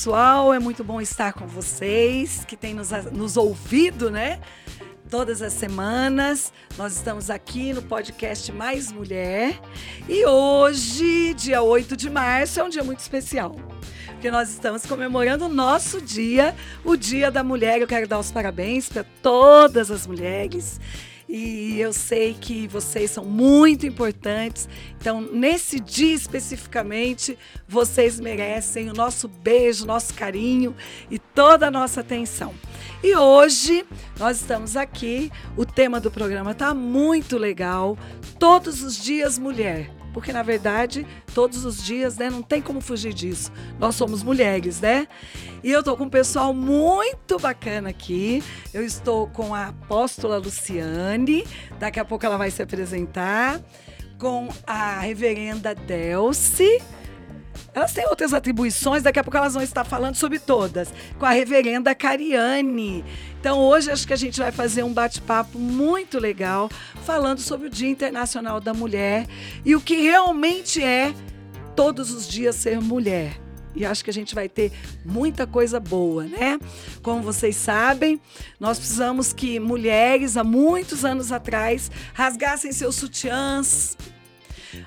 pessoal, é muito bom estar com vocês que têm nos, nos ouvido, né? Todas as semanas. Nós estamos aqui no podcast Mais Mulher. E hoje, dia 8 de março, é um dia muito especial. Porque nós estamos comemorando o nosso dia, o Dia da Mulher. Eu quero dar os parabéns para todas as mulheres e eu sei que vocês são muito importantes. Então, nesse dia especificamente, vocês merecem o nosso beijo, nosso carinho e toda a nossa atenção. E hoje nós estamos aqui, o tema do programa está muito legal. Todos os dias mulher porque na verdade, todos os dias, né, não tem como fugir disso. Nós somos mulheres, né? E eu estou com um pessoal muito bacana aqui. Eu estou com a apóstola Luciane, daqui a pouco ela vai se apresentar, com a reverenda Delce elas têm outras atribuições, daqui a pouco elas vão estar falando sobre todas, com a reverenda Cariane. Então, hoje acho que a gente vai fazer um bate-papo muito legal, falando sobre o Dia Internacional da Mulher e o que realmente é todos os dias ser mulher. E acho que a gente vai ter muita coisa boa, né? Como vocês sabem, nós precisamos que mulheres, há muitos anos atrás, rasgassem seus sutiãs,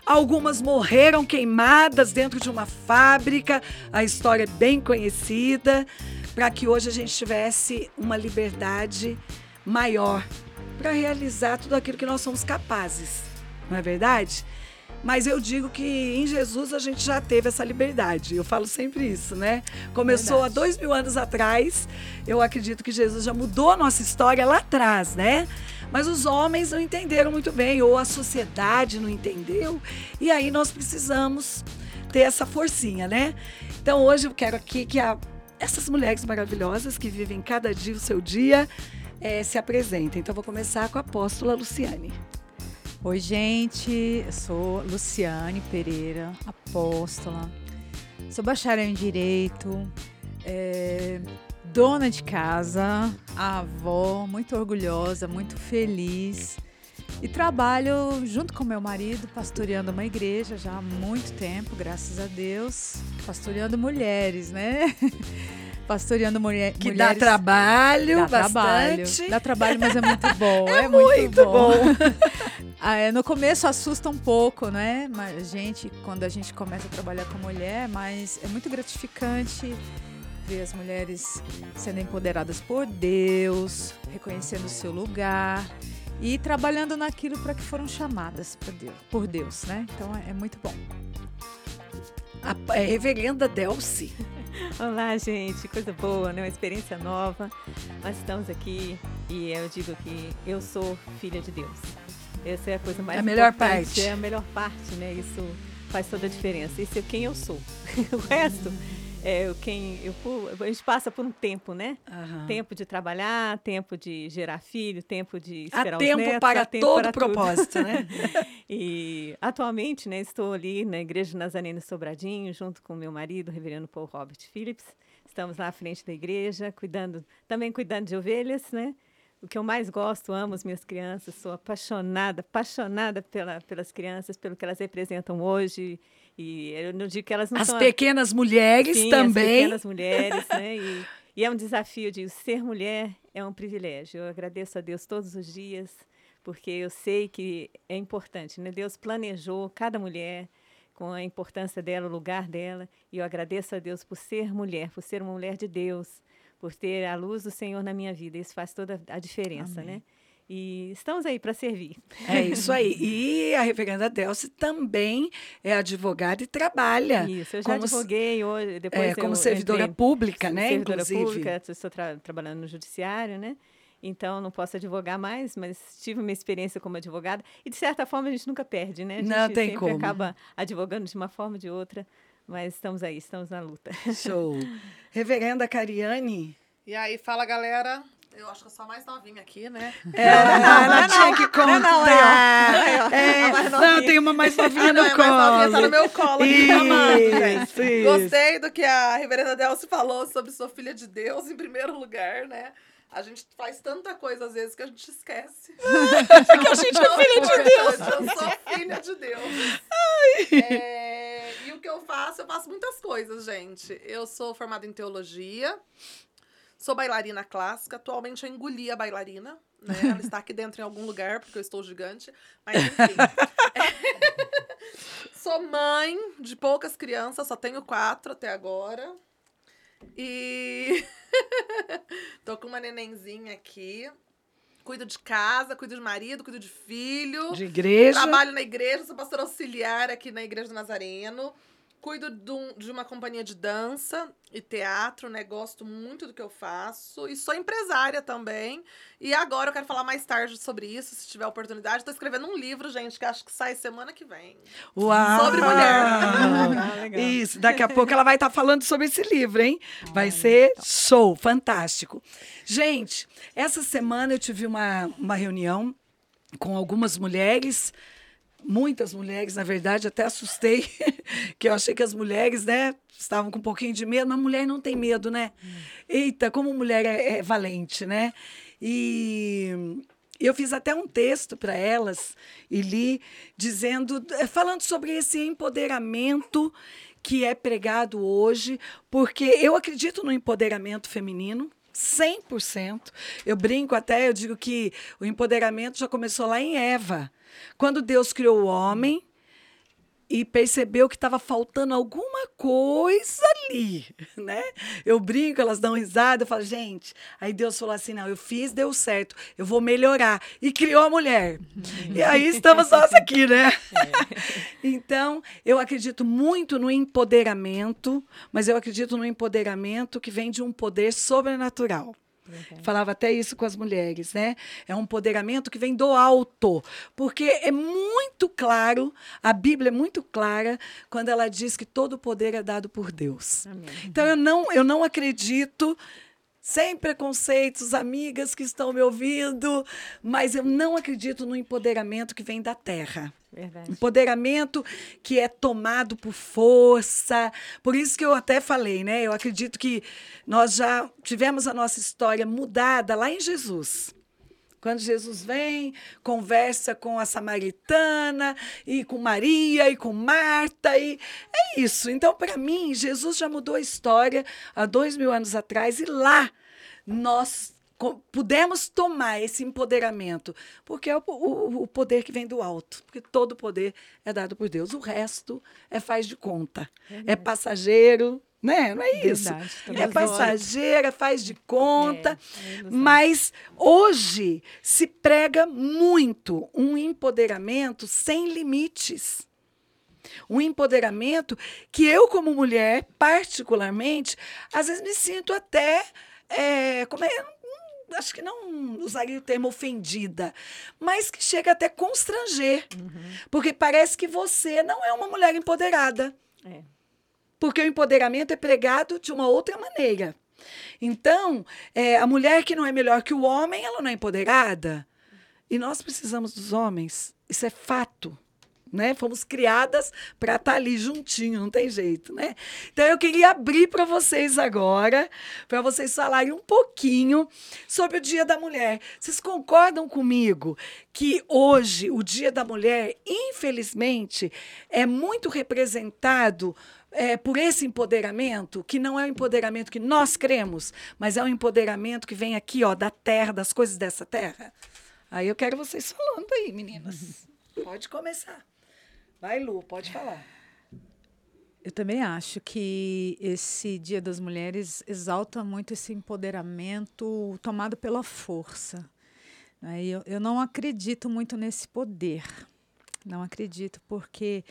Algumas morreram queimadas dentro de uma fábrica, a história é bem conhecida, para que hoje a gente tivesse uma liberdade maior para realizar tudo aquilo que nós somos capazes. Não é verdade? Mas eu digo que em Jesus a gente já teve essa liberdade. Eu falo sempre isso, né? Começou Verdade. há dois mil anos atrás. Eu acredito que Jesus já mudou a nossa história lá atrás, né? Mas os homens não entenderam muito bem, ou a sociedade não entendeu. E aí nós precisamos ter essa forcinha, né? Então hoje eu quero aqui que a, essas mulheres maravilhosas que vivem cada dia o seu dia é, se apresentem. Então vou começar com a apóstola Luciane. Oi, gente. Eu sou Luciane Pereira, apóstola. Sou bacharel em Direito, é, dona de casa, avó, muito orgulhosa, muito feliz. E trabalho junto com meu marido, pastoreando uma igreja já há muito tempo, graças a Deus. Pastoreando mulheres, né? pastoreando mulher, que mulheres. dá trabalho, dá bastante. trabalho, dá trabalho, mas é muito bom. é, é muito, muito, bom. bom. ah, é, no começo assusta um pouco, né? Mas gente, quando a gente começa a trabalhar com mulher, mas é muito gratificante ver as mulheres sendo empoderadas por Deus, reconhecendo o seu lugar e trabalhando naquilo para que foram chamadas por Deus, por Deus, né? Então é, é muito bom. A, é, reverenda Delci. Olá, gente, coisa boa, né? Uma experiência nova. Nós estamos aqui e eu digo que eu sou filha de Deus. Essa é a coisa mais a melhor parte. É a melhor parte, né? Isso faz toda a diferença. Isso é quem eu sou. o resto é, quem eu, a gente passa por um tempo, né? Uhum. Tempo de trabalhar, tempo de gerar filho, tempo de esperar há tempo netos, para tempo todo para propósito, né? e atualmente, né, estou ali na Igreja Nazarena Sobradinho, junto com meu marido, o reverendo Paul Robert Phillips. Estamos lá à frente da igreja, cuidando, também cuidando de ovelhas, né? O que eu mais gosto, amo as minhas crianças, sou apaixonada, apaixonada pela, pelas crianças, pelo que elas representam hoje e eu não digo que elas não as são... pequenas mulheres Sim, também. As pequenas mulheres, né? E, e é um desafio, de ser mulher é um privilégio. Eu agradeço a Deus todos os dias, porque eu sei que é importante, né? Deus planejou cada mulher com a importância dela, o lugar dela, e eu agradeço a Deus por ser mulher, por ser uma mulher de Deus, por ter a luz do Senhor na minha vida. Isso faz toda a diferença, Amém. né? E estamos aí para servir. É isso aí. E a reverenda Delce também é advogada e trabalha. Isso, eu já como, advoguei hoje, depois é, como servidora entrei, pública, né? Servidora inclusive. pública, estou tra trabalhando no judiciário, né? Então, não posso advogar mais, mas tive uma experiência como advogada. E, de certa forma, a gente nunca perde, né? A gente não tem sempre como. acaba advogando de uma forma ou de outra. Mas estamos aí, estamos na luta. Show. Reverenda Cariane. E aí, fala, galera. Eu acho que eu sou a mais novinha aqui, né? É, ela, ela tinha que contar. Não, não, é, não, tem uma mais novinha ah, no colo. Mais novinha, tá no meu colo aqui, amado, gente. Gostei do que a reverenda Delce falou sobre sua filha de Deus, em primeiro lugar, né? A gente faz tanta coisa às vezes que a gente esquece. que a gente é filha de Deus. Eu sou filha de Deus. Ai. É, e o que eu faço, eu faço muitas coisas, gente. Eu sou formada em teologia, sou bailarina clássica. Atualmente eu engoli a bailarina, né? Ela está aqui dentro em algum lugar, porque eu estou gigante. Mas enfim. sou mãe de poucas crianças, só tenho quatro até agora. E tô com uma nenenzinha aqui. Cuido de casa, cuido de marido, cuido de filho. De igreja. Trabalho na igreja, sou pastora auxiliar aqui na Igreja do Nazareno. Cuido de, um- de uma companhia de dança e teatro, né? Gosto muito do que eu faço. E sou empresária também. E agora eu quero falar mais tarde sobre isso, se tiver oportunidade. Estou escrevendo um livro, gente, que acho que sai semana que vem. Uau! Sobre mulher. Ah, legal. Isso, daqui a pouco ela vai estar falando sobre esse livro, hein? Vai Ai, ser então. show, fantástico. Gente, essa semana eu tive uma, uma reunião com algumas mulheres, muitas mulheres, na verdade, até assustei, que eu achei que as mulheres, né, estavam com um pouquinho de medo, mas mulher não tem medo, né? Eita, como mulher é, é valente, né? E eu fiz até um texto para elas e li dizendo, eh, falando sobre esse empoderamento que é pregado hoje, porque eu acredito no empoderamento feminino. 100%. Eu brinco até, eu digo que o empoderamento já começou lá em Eva. Quando Deus criou o homem, e percebeu que estava faltando alguma coisa ali, né? Eu brinco, elas dão risada, eu falo, gente, aí Deus falou assim, não, eu fiz, deu certo, eu vou melhorar. E criou a mulher. E aí estamos nós aqui, né? Então, eu acredito muito no empoderamento, mas eu acredito no empoderamento que vem de um poder sobrenatural. Falava até isso com as mulheres, né? É um empoderamento que vem do alto, porque é muito claro, a Bíblia é muito clara quando ela diz que todo o poder é dado por Deus. Amém. Então eu não, eu não acredito, sem preconceitos, amigas que estão me ouvindo, mas eu não acredito no empoderamento que vem da terra. Verdade. Empoderamento que é tomado por força. Por isso que eu até falei, né? Eu acredito que nós já tivemos a nossa história mudada lá em Jesus. Quando Jesus vem, conversa com a samaritana, e com Maria, e com Marta, e é isso. Então, para mim, Jesus já mudou a história há dois mil anos atrás, e lá nós pudemos tomar esse empoderamento, porque é o, o- o poder que vem do alto, porque todo poder é dado por Deus. O resto é faz de conta, é passageiro, né? Não é isso? Verdade, É passageira, faz de conta. É, é. Mas hoje se prega muito um empoderamento sem limites. Um empoderamento que eu, como mulher, particularmente, às vezes me sinto até. é, como é? Hum, Acho que não usaria o termo ofendida, mas que chega até constranger. Porque parece que você não é uma mulher empoderada. É. Porque o empoderamento é pregado de uma outra maneira. Então, é, a mulher que não é melhor que o homem, ela não é empoderada. E nós precisamos dos homens. Isso é fato. Né? Fomos criadas para estar ali juntinho, não tem jeito, né? Então eu queria abrir para vocês agora, para vocês falarem um pouquinho sobre o Dia da Mulher. Vocês concordam comigo que hoje o Dia da Mulher, infelizmente, é muito representado é, por esse empoderamento, que não é o empoderamento que nós cremos, mas é um empoderamento que vem aqui, ó, da terra, das coisas dessa terra? Aí eu quero vocês falando aí, meninas. Pode começar. Vai, Lu, pode falar. Eu também acho que esse Dia das Mulheres exalta muito esse empoderamento tomado pela força. né? Eu, eu não acredito muito nesse poder. Não acredito, porque,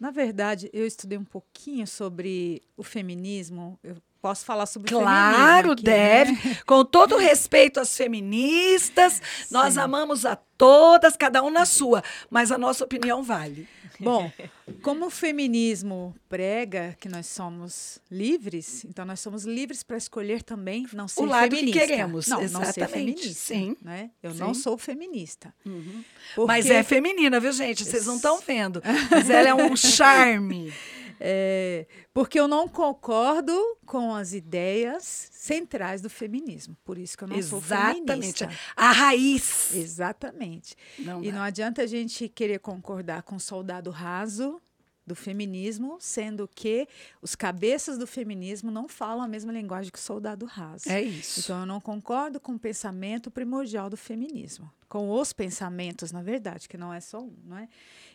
na verdade, eu estudei um pouquinho sobre o feminismo. Eu posso falar sobre Claro, aqui, né? deve. Com todo respeito às feministas, nós Sim. amamos a todas, cada um na sua, mas a nossa opinião vale. Bom, como o feminismo prega que nós somos livres, então nós somos livres para escolher também não ser o lado feminista. que queremos. Não, Exatamente. não ser feminista. Sim. Né? Eu Sim. não sou feminista. Mas Porque, é feminina, viu, gente? Vocês não estão vendo. Mas ela é um charme. é, porque eu não concordo com as ideias centrais do feminismo. Por isso que eu não sou Exatamente. feminista. A raiz. Exatamente. Não E dá. não adianta a gente querer concordar com o soldado raso, do feminismo, sendo que os cabeças do feminismo não falam a mesma linguagem que o soldado raso. É isso. Então, eu não concordo com o pensamento primordial do feminismo, com os pensamentos, na verdade, que não é só um, não é?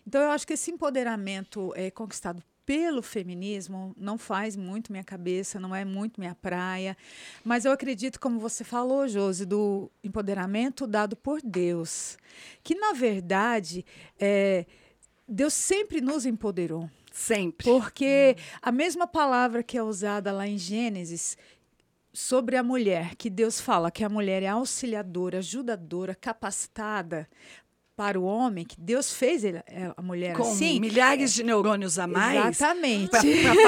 Então, eu acho que esse empoderamento é conquistado pelo feminismo não faz muito minha cabeça, não é muito minha praia, mas eu acredito, como você falou, Josi, do empoderamento dado por Deus, que na verdade é, Deus sempre nos empoderou. Sempre. Porque a mesma palavra que é usada lá em Gênesis sobre a mulher, que Deus fala que a mulher é auxiliadora, ajudadora, capacitada para o homem, que Deus fez ele, a mulher Com assim. milhares de neurônios a mais. Exatamente. Para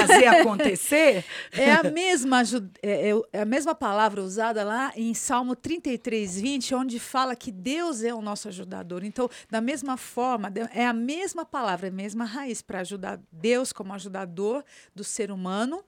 fazer acontecer. É a mesma é, é, a mesma palavra usada lá em Salmo 33, 20, onde fala que Deus é o nosso ajudador. Então, da mesma forma, é a mesma palavra, a mesma raiz para ajudar Deus como ajudador do ser humano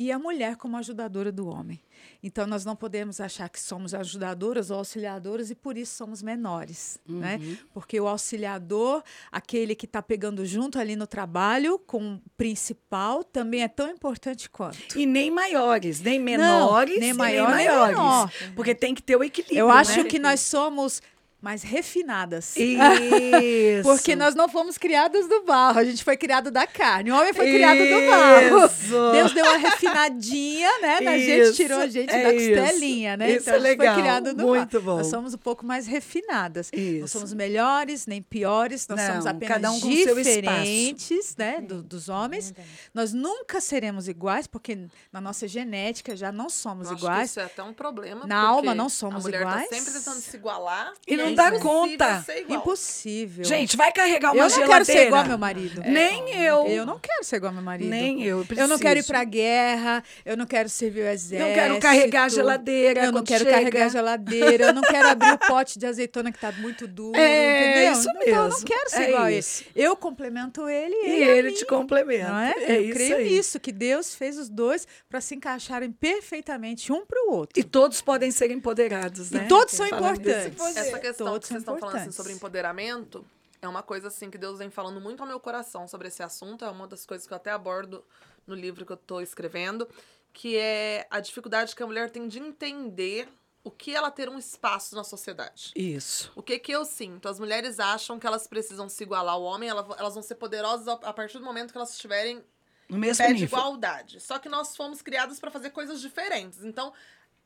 e a mulher como ajudadora do homem. Então, nós não podemos achar que somos ajudadoras ou auxiliadoras e por isso somos menores, né? uhum. né? Porque o auxiliador, aquele que está pegando junto ali no trabalho com o principal, também é tão importante quanto. E nem maiores, nem menores, não, nem, maior, nem maiores. Menor. Porque tem que ter o equilíbrio. Eu acho né? que nós somos mais refinadas. Isso. Porque nós não fomos criados do barro, a gente foi criado da carne. O homem foi criado do barro. Deus deu uma refinadinha, né? Na gente, tirou a gente é da costelinha, né? Isso então é a gente legal. foi criado do Muito barro. bom. Nós somos um pouco mais refinadas. Isso. Não somos melhores, nem piores, nós não, somos apenas cada um diferentes, né? Do, dos homens. Nós nunca seremos iguais, porque na nossa genética já não somos Eu iguais. isso é até um problema. Na alma não somos a mulher iguais. Tá sempre tentando se igualar. E não dá conta. Impossível. Gente, vai carregar uma eu geladeira. Eu não quero ser igual ao meu marido. É. Nem eu. Eu não quero ser igual ao meu marido. Nem eu. Preciso. Eu não quero ir pra guerra, eu não quero servir o exército. Não quero carregar a geladeira. Eu não quero chega. carregar a geladeira. Eu não quero abrir o pote de azeitona que tá muito duro. É, entendeu? isso então, mesmo. eu não quero ser é igual isso. a ele. Eu complemento ele e ele, ele te complementa. Não é? é eu isso creio aí. nisso, que Deus fez os dois para se encaixarem perfeitamente um para o outro. E todos podem ser empoderados, né? E todos são importantes. Essa questão todos que vocês estão falando assim, sobre empoderamento é uma coisa assim que Deus vem falando muito ao meu coração sobre esse assunto. É uma das coisas que eu até abordo no livro que eu estou escrevendo, que é a dificuldade que a mulher tem de entender o que ela ter um espaço na sociedade. Isso. O que que eu sinto? As mulheres acham que elas precisam se igualar ao homem, elas vão ser poderosas a partir do momento que elas estiverem no mesmo pé nível. de igualdade. Só que nós fomos criadas para fazer coisas diferentes. Então,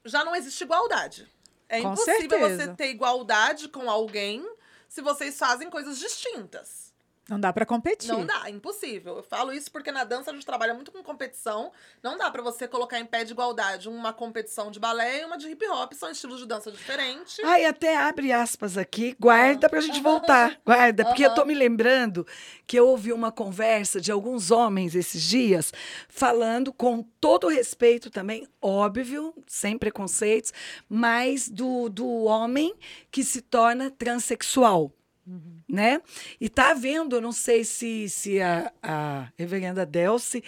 já não existe igualdade. É Com impossível certeza. você ter igualdade com alguém se vocês fazem coisas distintas. Não dá para competir. Não dá, impossível. Eu falo isso porque na dança a gente trabalha muito com competição. Não dá para você colocar em pé de igualdade uma competição de balé e uma de hip hop. São estilos de dança diferentes. Ai, até abre aspas aqui. Guarda pra gente voltar. Guarda, porque eu tô me lembrando que eu ouvi uma conversa de alguns homens esses dias falando com todo respeito também, óbvio, sem preconceitos, mas do, do homem que se torna transexual. Uhum. Né? E tá havendo, eu não sei se, se a, a reverenda Delce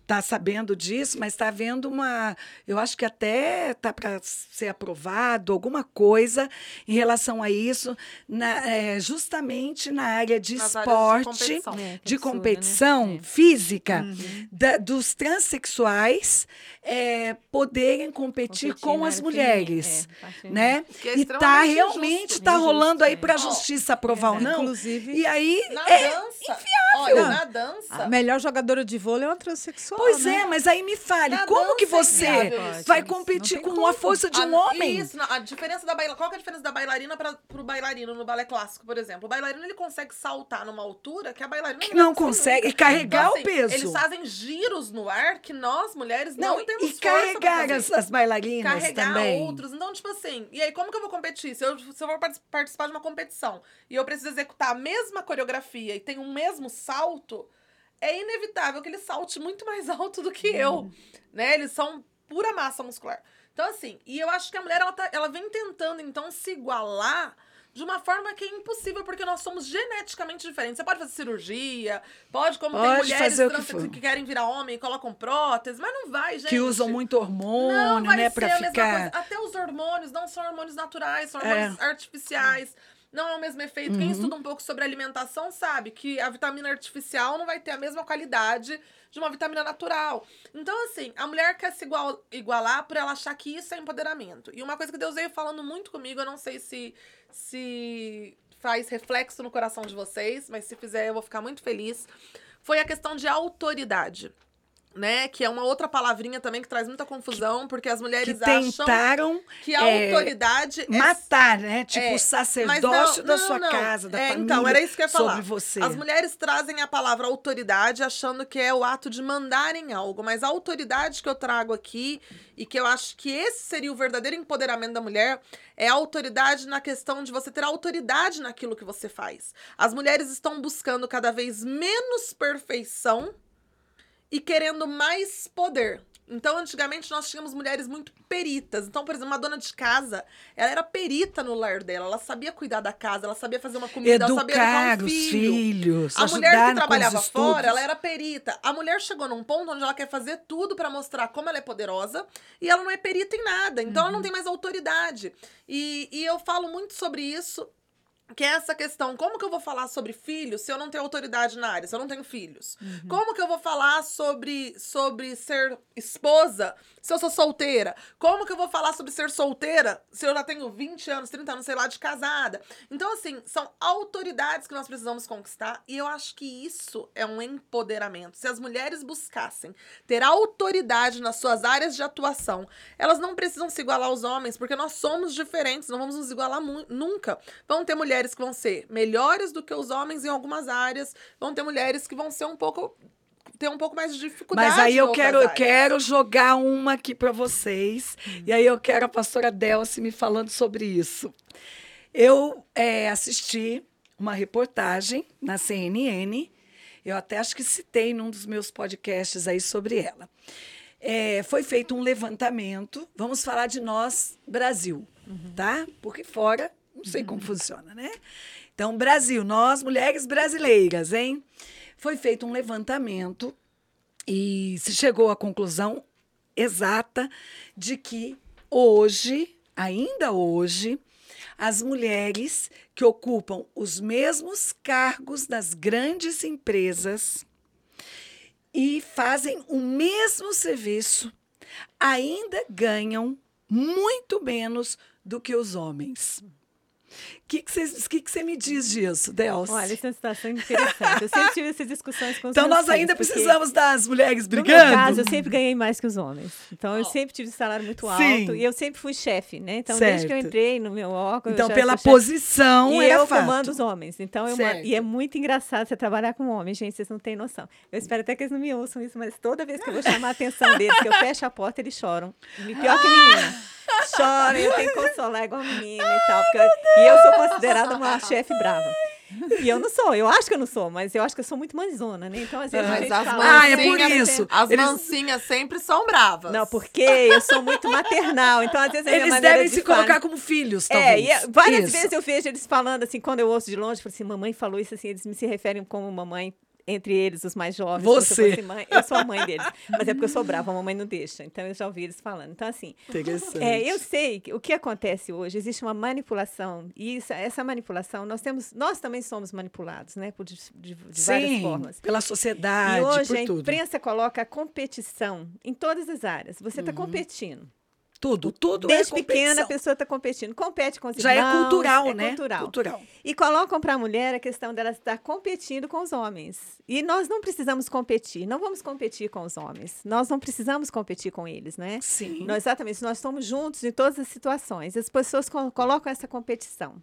está sabendo disso, mas está havendo uma. Eu acho que até está para ser aprovado alguma coisa em relação a isso, na, é, justamente na área de Nas esporte, de competição, É, de competição né? É. física, Uhum. da- dos transexuais é, poderem competir, Competir com na as mulheres. é, né? É e tá realmente injusto, tá rolando aí para a justiça aprovar ou não. Inclusive, E aí Na é dança. Olha, Não. na dança. a melhor jogadora de vôlei é uma transexual. Pois né? é, mas aí me fale, Na como que é você vai Não competir com como. a força de um A- homem? Isso, não, a diferença da bailarina. Qual que é a diferença da bailarina para pro bailarino no balé clássico, por exemplo? O bailarino ele consegue saltar numa altura que a bailarina Que não conseguir consegue nunca. carregar Então, o peso. Eles fazem giros no ar que nós, mulheres, não, Não, temos e carregar as, as bailarinas carregar também. outros. Então, tipo assim, e aí como que eu vou competir? Se eu, se eu vou partic- participar de uma competição e eu preciso executar a mesma coreografia e tem um mesmo salto, é inevitável que ele salte muito mais alto do que eu, né? Eles são pura massa muscular. Então, assim, e eu acho que a mulher, ela, tá, ela vem tentando, então, se igualar de uma forma que é impossível, porque nós somos geneticamente diferentes. Você pode fazer cirurgia, pode, como Pode tem mulheres que trans for. que querem virar homem e colocam prótese, mas não vai, gente. Que usam muito hormônio, né, pra a mesma ficar. coisa. Até os hormônios não são hormônios naturais, são É. hormônios artificiais. Não é o mesmo efeito. Quem estuda um pouco sobre alimentação sabe que a vitamina artificial não vai ter a mesma qualidade de uma vitamina natural. Então, assim, a mulher quer se igual, igualar por ela achar que isso é empoderamento. E uma coisa que Deus veio falando muito comigo, eu não sei se, se faz reflexo no coração de vocês, mas se fizer eu vou ficar muito feliz, foi a questão de autoridade. Né? Que é uma outra palavrinha também que traz muita confusão, porque as Que mulheres acham tentaram que a é, autoridade é matar, né? Tipo, é, o sacerdócio não, da não, sua não. casa, da É, família. então, era isso que eu ia falar. Sobre você. As mulheres trazem a palavra autoridade achando que é o ato de mandar em algo, mas a autoridade que eu trago aqui e que eu acho que esse seria o verdadeiro empoderamento da mulher é a autoridade na questão de você ter autoridade naquilo que você faz. As mulheres estão buscando cada vez menos perfeição e querendo mais poder. Então, antigamente, nós tínhamos mulheres muito peritas. Então, por exemplo, uma dona de casa, ela era perita no lar dela. Ela sabia cuidar da casa, ela sabia fazer uma comida, ela sabia educar Educar um os filho. filhos. A mulher que trabalhava fora, ela era perita. A mulher chegou num ponto onde ela quer fazer tudo pra mostrar como ela é poderosa e ela não é perita em nada. Então ela não tem mais autoridade. E, e eu falo muito sobre isso. Que é essa questão, como que eu vou falar sobre filhos se eu não tenho autoridade na área, se eu não tenho filhos? Como que eu vou falar sobre, sobre ser esposa se eu sou solteira? Como que eu vou falar sobre ser solteira se eu já tenho 20 anos, 30 anos, sei lá, de casada? Então, assim, são autoridades que nós precisamos conquistar e eu acho que isso é um empoderamento. Se as mulheres buscassem ter autoridade nas suas áreas de atuação, elas não precisam se igualar aos homens, porque nós somos diferentes, não vamos nos igualar nunca. Vão ter mulheres que vão ser melhores do que os homens em algumas áreas, vão ter mulheres que vão ser um pouco ter um pouco mais de dificuldade. Mas aí eu quero, eu áreas. quero jogar uma aqui para vocês. E aí eu quero a pastora Delcy me falando sobre isso. Eu é, assisti uma reportagem na CNN. Eu até acho que citei num dos meus podcasts aí sobre ela. É, foi feito um levantamento. Vamos falar de nós, Brasil, tá? Porque fora, não sei como funciona, né? Então, Brasil, nós, mulheres brasileiras, hein? Foi feito um levantamento e se chegou à conclusão exata de que hoje, ainda hoje, as mulheres que ocupam os mesmos cargos das grandes empresas e fazem o mesmo serviço ainda ganham muito menos do que os homens. O que você que que me diz disso, Delcio? Olha, isso é uma situação interessante. Eu sempre tive essas discussões com os então nós ainda precisamos das mulheres No brigando? meu caso, eu sempre ganhei mais que os homens. Então, eu sempre tive salário muito alto. Sim. E eu sempre fui chefe, né? Então, desde que eu Certo. entrei no meu órgão... eu Então, pela posição, E eu fato. comando os homens. Então, eu Certo. e é muito engraçado você trabalhar com homens, gente, vocês não têm noção. Eu espero até que eles não me ouçam isso, mas toda vez que eu vou chamar a atenção deles, que eu fecho a porta, eles choram. E Pior que menina. Choram, eu tenho que consolar igual menina e tal. porque eu- e eu sou considerada uma chefe brava. E eu não sou, eu acho que eu não sou, mas eu acho que eu sou muito mãezona, né? Então, às vezes, a Mas gente as fala, Ah, é por isso. As Eles- mansinhas sempre são bravas. Não, porque eu sou muito maternal. Então, às vezes, a Eles devem de se falar- colocar como filhos, É, talvez. e é- várias Isso. vezes eu vejo eles falando assim, quando eu ouço de longe, eu falo assim, mamãe falou isso assim, eles me se referem como mamãe, entre eles, os mais jovens. eu Você. fosse mãe. Eu sou a mãe deles. Mas é porque eu sou brava, a mamãe não deixa. Então eu já ouvi eles falando. Então, assim, Interessante. é, eu sei que o que acontece hoje, existe uma manipulação, e isso- essa manipulação, nós temos, nós também somos manipulados, né? Por de, de- de várias Sim, formas. pela sociedade, E hoje a tudo. imprensa coloca a competição em todas as áreas. Você Uhum. está competindo. Tudo, tudo Desde é pequena a pessoa está competindo. Compete com os Já é irmãos, cultural, é né? Cultural. Cultural. E colocam para a mulher a questão dela estar competindo com os homens. E nós não precisamos competir. Não vamos competir com os homens. Nós não precisamos competir com eles, né? Sim. Nós, exatamente. Nós estamos juntos em todas as situações. As pessoas co- colocam essa competição.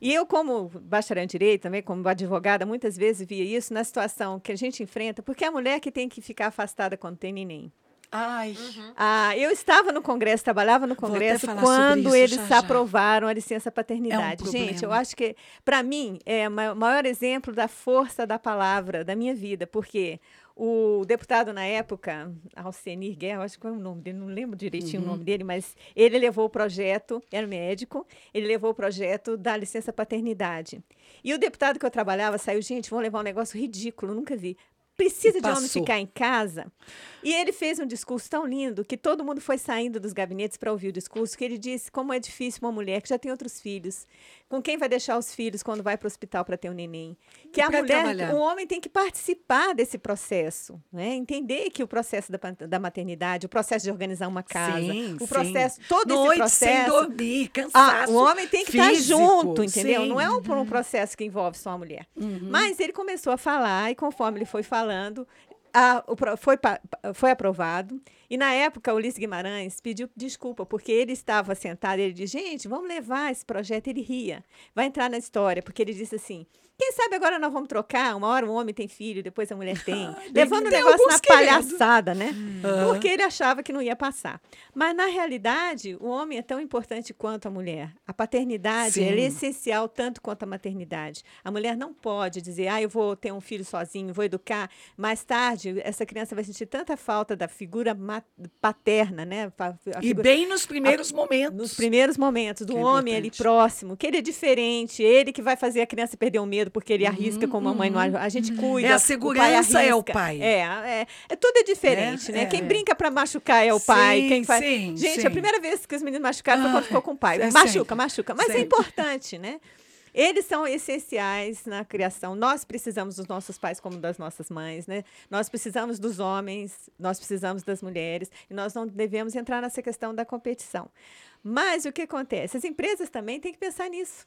E eu, como bacharel em direito, também como advogada, muitas vezes via isso na situação que a gente enfrenta, porque é a mulher que tem que ficar afastada quando tem neném. Ai, Ah, eu estava no Congresso, trabalhava no Congresso quando eles já, já. aprovaram a licença paternidade. É um Gente, eu acho que, para mim, é o ma- maior exemplo da força da palavra da minha vida, porque o deputado na época, Alcenir Guerra, eu acho que é o nome dele, não lembro direitinho Uhum. o nome dele, mas ele levou o projeto, era médico, ele levou o projeto da licença paternidade. E o deputado que eu trabalhava saiu, gente, vão levar um negócio ridículo, nunca vi precisa E de homem ficar em casa. E ele fez um discurso tão lindo que todo mundo foi saindo dos gabinetes para ouvir o discurso, que ele disse como é difícil uma mulher que já tem outros filhos, com quem vai deixar os filhos quando vai para o hospital para ter um neném. Que a pra mulher, trabalhar. o homem tem que participar desse processo, né? entender que o processo da, da maternidade, o processo de organizar uma casa, Sim, o sim. processo, todo Noite esse sem processo. dormir, Ah, cansaço. o homem tem que estar físico, junto, entendeu? sim. Não é um, um processo que envolve só a mulher. Uhum. Mas ele começou a falar, e conforme ele foi falando, a- o foi, foi aprovado. E na época, o Ulisses Guimarães pediu desculpa, porque ele estava sentado e ele disse: gente, vamos levar esse projeto. Ele ria, vai entrar na história, porque ele disse assim. Quem sabe agora nós vamos trocar? Uma hora o homem tem filho, depois a mulher tem. Levando o negócio na querendo. palhaçada, né? Aham. Porque ele achava que não ia passar. Mas, na realidade, o homem é tão importante quanto a mulher. A paternidade Sim. é essencial tanto quanto a maternidade. A mulher não pode dizer, ah, eu vou ter um filho sozinho, vou educar. Mais tarde, essa criança vai sentir tanta falta da figura ma- paterna, né? Pa- a E figura- bem nos primeiros momentos. nos primeiros momentos, do Que é homem ali importante. próximo, que ele é diferente, ele que vai fazer a criança perder o medo, porque ele arrisca como a mãe não arrisca. A gente cuida. É a o pai segurança, é o pai. É, é, é tudo é diferente, É, né? é, Quem é. brinca pra machucar é o pai. Sim, Quem faz... sim, gente, sim. a primeira vez que os meninos machucaram foi Ah, quando ficou com o pai. é machuca, sempre. machuca. Mas é Sempre. importante, né? Eles são essenciais na criação. Nós precisamos dos nossos pais como das nossas mães, né? Nós precisamos dos homens, nós precisamos das mulheres, e nós não devemos entrar nessa questão da competição. Mas o que acontece? As empresas também têm que pensar nisso.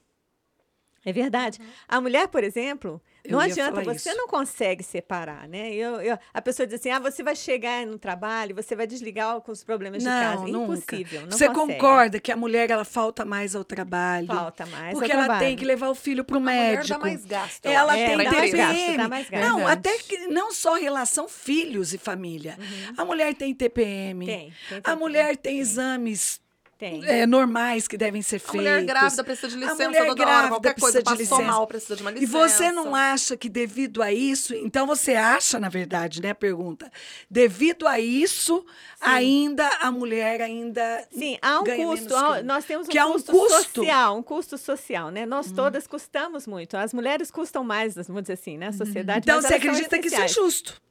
É verdade. A mulher, por exemplo, Eu não ia adianta, você isso. não consegue separar, né? Eu, eu- a pessoa diz assim, ah, você vai chegar no trabalho, você vai desligar com os problemas de casa. Não, nunca. Impossível, não Você consegue. concorda que a mulher ela falta mais ao trabalho? Falta mais Porque ela trabalho. tem que levar o filho para o A mulher médico. dá mais gasto. Ela É, tem dá pra mais gasto, TPM. dá mais gasto. Não, Verdade. até que não só relação filhos e família. A mulher tem TPM. Uhum. Tem, tem A TPM. mulher tem exames Tem. é, normais que devem ser A feitos. mulher grávida precisa de licença mulher toda hora, grávida qualquer coisa, precisa de passou licença. mal, precisa de uma E licença. você não acha que devido a isso, então você acha, na verdade, né, a pergunta, devido a isso, ainda a mulher ainda Sim, há um custo. há- nós temos um, que há um custo, custo. social, um custo social, né? Nós todas custamos muito. As mulheres custam mais, vamos dizer assim, né? A sociedade. Então mas você acredita que isso é justo?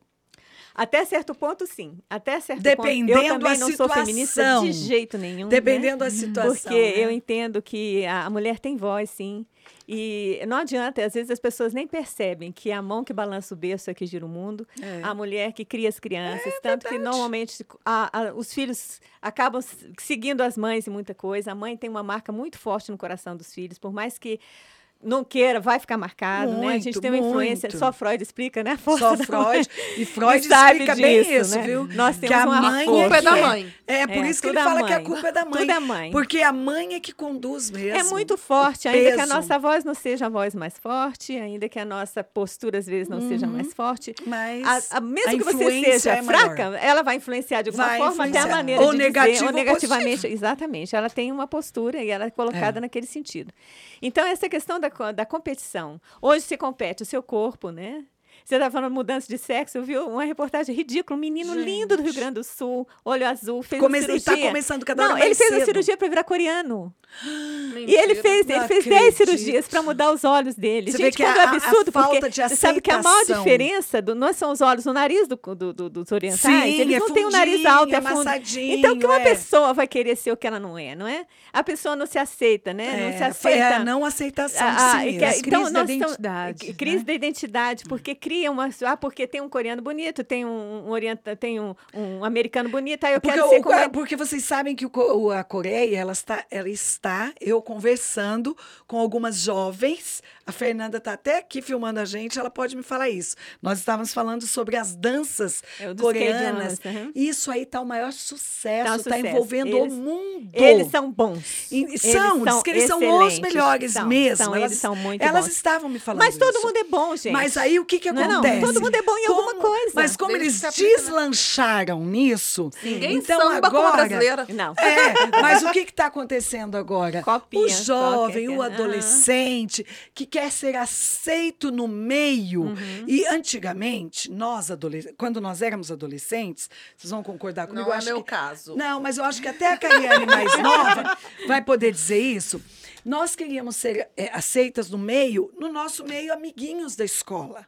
Até certo ponto, sim. Até certo Dependendo ponto. Eu também não sou feminista situação. de jeito nenhum. né? Dependendo da situação. Porque né? eu entendo que a mulher tem voz, sim. E não adianta, às vezes as pessoas nem percebem que a mão que balança o berço é que gira o mundo, É. a mulher que cria as crianças, tanto que normalmente a- a- os filhos acabam seguindo as mães em muita coisa. A mãe tem uma marca muito forte no coração dos filhos, por mais que não queira, vai ficar marcado, né? A gente Muito, tem uma influência, muito. só Freud explica, né? A Só Freud. mãe. E Freud sabe explica bem disso, isso, né? viu? Nós que temos a uma mãe culpa é da que mãe. É, por É, isso que ele a fala que a mãe. culpa é da mãe. Tudo a mãe. Porque a mãe é que conduz mesmo. É muito forte, ainda que a nossa voz não seja a voz mais forte, ainda que a nossa postura às vezes não seja mais forte. Mas A, a- mesmo a que você influência seja é maior. fraca, ela vai influenciar de alguma Vai forma até a maneira Ou de negativo dizer, ou negativamente. Exatamente. Ela tem uma postura e ela é colocada É. naquele sentido. Então, essa questão da, da competição. Hoje se compete o seu corpo, né? Você estava falando mudança de sexo, eu vi uma reportagem ridícula, um menino lindo do Rio Grande do Sul, olho azul, fez Come- uma e cirurgia. tá começando cada Não, ele fez a cedo. cirurgia para virar coreano. Mentira. E ele fez, ele fez 10 acredito. cirurgias para mudar os olhos dele. Você vê Gente, que quando a- é a- a absurdo, falta porque de você sabe que a maior aceitação. diferença do, não são os olhos, o nariz do, do- do- dos orientais, Sim, eles é não têm o nariz fundinho, alto, é é fundo. Então, que uma é. pessoa vai querer ser o que ela não é, não é? A pessoa não se aceita, né? não se É, aceita. é a não aceitação de si mesmo. que- Crise então, da nós estamos- identidade, Crise né? da identidade, porque cria uma. Ah, porque tem um coreano bonito, tem um, um orienta, tem um, um americano bonito, aí eu Porque, quero ser o- como. ele. porque vocês sabem que o- a Coreia, ela está, ela está, eu conversando com algumas jovens, a Fernanda está até aqui filmando a gente, ela pode me falar isso. Nós estávamos falando sobre as danças É, coreanas. Uhum. Isso aí está o maior sucesso, Tá um está sucesso. envolvendo Eles- o mundo. Eles são bons. E- Eles são, diz que eles são os melhores São, mesmo. são, elas eles são muito elas bons. estavam me falando Mas todo isso. mundo é bom, gente. Mas aí o que que Não é não? acontece? Todo mundo é bom em alguma coisa. Mas como eles né? deslancharam nisso, Ninguém então samba como agora brasileira. Não. é, mas o que está acontecendo agora? Copinha, o jovem, o ah. adolescente, que quer ser aceito no meio. Uhum. E antigamente, nós adolescentes, quando nós éramos adolescentes, vocês vão concordar comigo? Não é meu que- caso. Não, mas eu acho que até a Cariane mais nova vai poder dizer isso. Nós queríamos ser é, aceitas no meio, no nosso meio amiguinhos da escola.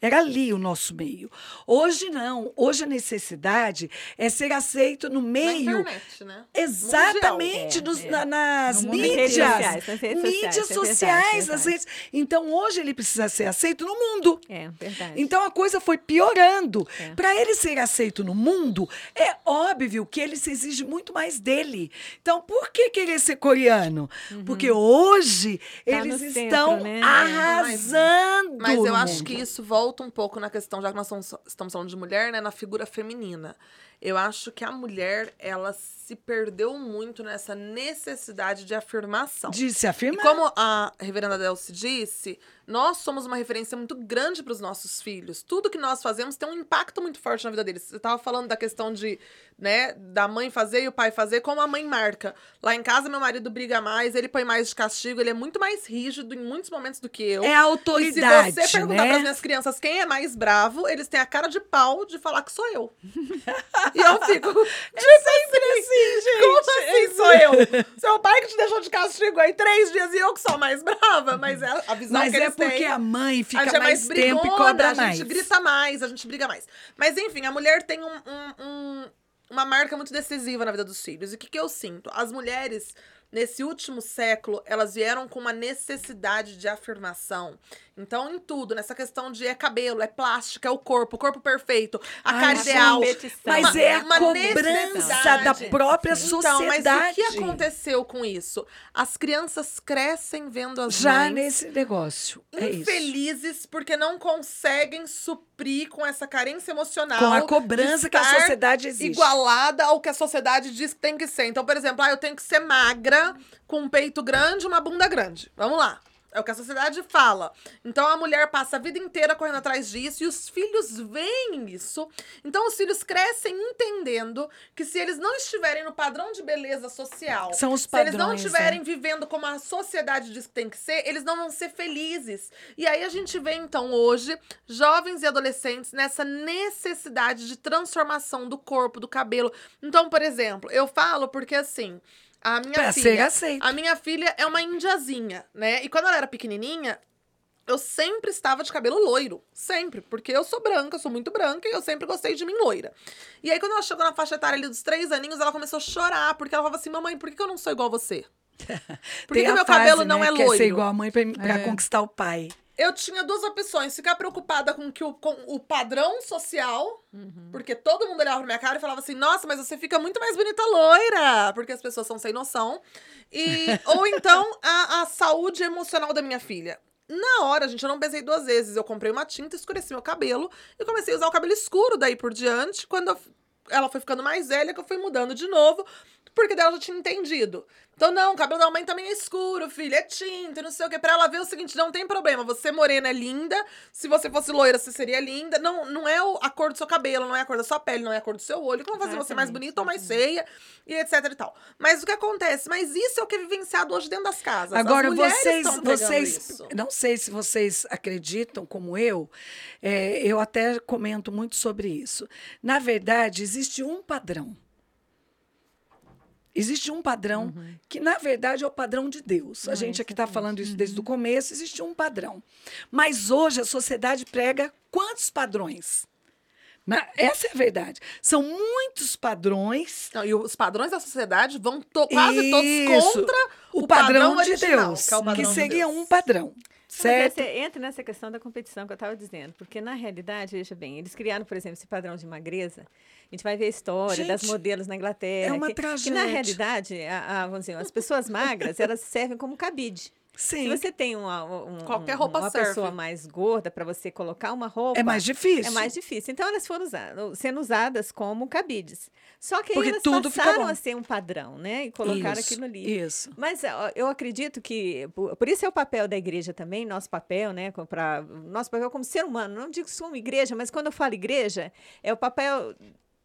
Era ali o nosso meio. Hoje não. Hoje a necessidade é ser aceito no Na meio. internet, né? Exatamente, nos- É, na- nas No mundo Nas redes mídias. sociais, nas redes mídias sociais, é nas redes. Então hoje ele precisa ser aceito no mundo. É, verdade. Então a coisa foi piorando. É. Para ele ser aceito no mundo, é óbvio que ele se exige muito mais dele. Então, por que querer ser coreano? Porque hoje Uhum. Tá eles centro, estão né? arrasando. Mas eu no acho mundo. que isso volta um pouco na questão, já que nós estamos, estamos falando de mulher, né? Na figura feminina. Eu acho que a mulher, ela se perdeu muito nessa necessidade de afirmação. de se E afirmar. como a reverenda Delcy disse, nós somos uma referência muito grande para os nossos filhos. Tudo que nós fazemos tem um impacto muito forte na vida deles. Você estava falando da questão de, né, da mãe fazer e o pai fazer, como a mãe marca. Lá em casa, meu marido briga mais, ele põe mais de castigo, ele é muito mais rígido em muitos momentos do que eu. É a autoridade, E se você perguntar né? para as minhas crianças quem é mais bravo, eles têm a cara de pau de falar que sou eu. e eu fico, tipo sempre assim, gente. Como assim sou eu? Seu pai que te deixou de castigo aí três dias e eu que sou mais brava, mas é a visão Mas que é porque têm. a mãe a fica gente é mais, mais tempo e cobra a mais. gente grita mais, a gente briga mais. Mas enfim, a mulher tem um- um- um- uma marca muito decisiva na vida dos filhos. E o que, que eu sinto? As mulheres, nesse último século, elas vieram com uma necessidade de afirmação. Então, em tudo, nessa questão de é cabelo, é plástica, é o corpo, o corpo perfeito, a Ai, cara ideal. Mas Uma- é a uma cobrança da própria Então, mas sociedade. o que aconteceu com isso? As crianças crescem vendo as Já mães nesse negócio. É isso. infelizes porque não conseguem suprir com essa carência emocional. Com a cobrança que a sociedade exige. Igualada ao que a sociedade diz que tem que ser. Então, por exemplo, ah, eu tenho que ser magra, com um peito grande e uma bunda grande. Vamos lá. É o que a sociedade fala. Então a mulher passa a vida inteira correndo atrás disso e os filhos veem isso. Então os filhos crescem entendendo que se eles não estiverem no padrão de beleza social, São os se eles não padrões, né? estiverem vivendo como a sociedade diz que tem que ser, eles não vão ser felizes. E aí a gente vê, então, hoje, jovens e adolescentes nessa necessidade de transformação do corpo, do cabelo. Então, por exemplo, eu falo porque assim. A minha Pra ser filha, aceito. a minha filha é uma indiazinha, né? E quando ela era pequenininha, eu sempre estava de cabelo loiro. Sempre. Porque eu sou branca, eu sou muito branca e eu sempre gostei de mim loira. E aí, quando ela chegou na faixa etária ali dos três aninhos, ela começou a chorar. Porque ela falava assim: Mamãe, por que eu não sou igual a você? Por que, que meu fase, cabelo não né, é Quer loiro? ser igual a mãe pra, pra É. conquistar o pai. Eu tinha duas opções: ficar preocupada com, que o, com o padrão social, Uhum. porque todo mundo olhava pra minha cara e falava assim: Nossa, mas você fica muito mais bonita loira, porque as pessoas são sem noção. E, ou então a, a saúde emocional da minha filha. Na hora, gente, eu não pensei duas vezes. Eu comprei uma tinta, escureci meu cabelo e comecei a usar o cabelo escuro daí por diante. Quando eu- ela foi ficando mais velha, que eu fui mudando de novo, porque dela já tinha entendido. Então, não, o cabelo da mãe também é escuro, filha, é tinta, não sei o que. Pra ela ver o seguinte, não tem problema. Você morena é linda, se você fosse loira, você seria linda. Não, não é a cor do seu cabelo, não é a cor da sua pele, não é a cor do seu olho, vão fazer você mais bonita ou mais feia, e etc e tal. Mas o que acontece? Mas isso é o que é vivenciado hoje dentro das casas. As Agora, vocês, vocês isso. não sei se vocês acreditam como eu, é, eu até comento muito sobre isso. Na verdade, existe um padrão. Existe um padrão que, na verdade, é o padrão de Deus. A Uhum. Ah, gente aqui está falando isso desde o começo, existe um padrão. Mas hoje a sociedade prega quantos padrões? Na- essa é a verdade. São muitos padrões Não, e os padrões da sociedade vão to- quase todos Isso. contra o, padrão, de original, Deus, que é o padrão de seria Deus. um padrão. Mas Certo? essa- entra nessa questão da competição que eu estava dizendo. Porque, na realidade, veja bem, eles criaram, por exemplo, esse padrão de magreza. A gente vai ver a história das Gente, modelos na Inglaterra. é uma que, que, na tragédia. realidade, a- a- vamos dizer, as pessoas magras, elas servem como cabide. Sim. Se você tem uma, um- Qualquer roupa uma pessoa mais gorda para você colocar uma roupa. É mais difícil. É mais difícil. Então elas foram usadas, sendo usadas como cabides. Só que aí Porque elas tudo passaram a ser um padrão, né? E colocaram Isso, aquilo ali. Isso. Mas eu acredito que por, por isso é o papel da igreja também, nosso papel, né, para nosso papel como ser humano. Não digo só uma igreja, mas quando eu falo igreja, é o papel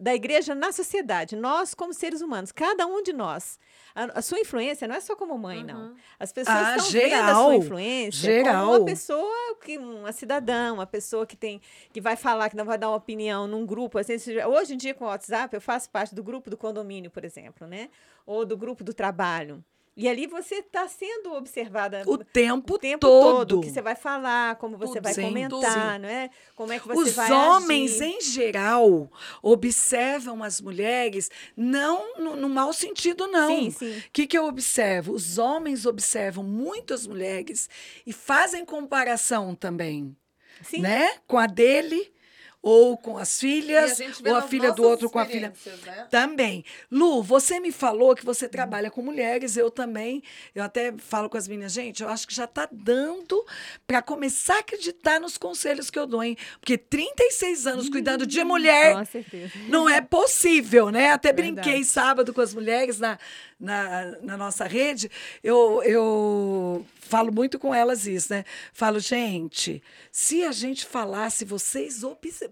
da igreja na sociedade, nós como seres humanos, cada um de nós. A, a sua influência não é só como mãe, não. As pessoas Ah, estão vendo a geral. sua influência como Geral. uma pessoa que uma cidadã, uma pessoa que tem que vai falar, que não vai dar uma opinião num grupo. Às vezes, hoje em dia com o WhatsApp, eu faço parte do grupo do condomínio, por exemplo, né? Ou do grupo do trabalho. E ali você está sendo observada O tempo, o tempo todo. todo. O que você vai falar, como você Tudo, vai sim, comentar, não é? Como é que você Os vai homens, agir. em geral, observam as mulheres, não no, no mau sentido, não. Sim, sim. O que, que eu observo? Os homens observam muito as mulheres e fazem comparação também, Sim. né? Com a dele, ou com as a filhas, ou a filha do outro com a filha. Né? Também. Lu, você me falou que você trabalha com mulheres, eu também. Eu até falo com as meninas, gente, eu acho que já está dando para começar a acreditar nos conselhos que eu dou, hein? Porque 36 anos cuidando de mulher Com certeza. não é possível, né? Até Verdade. brinquei sábado com as mulheres na, na, na nossa rede. Eu, eu falo muito com elas isso, né? Falo, gente, se a gente falasse, vocês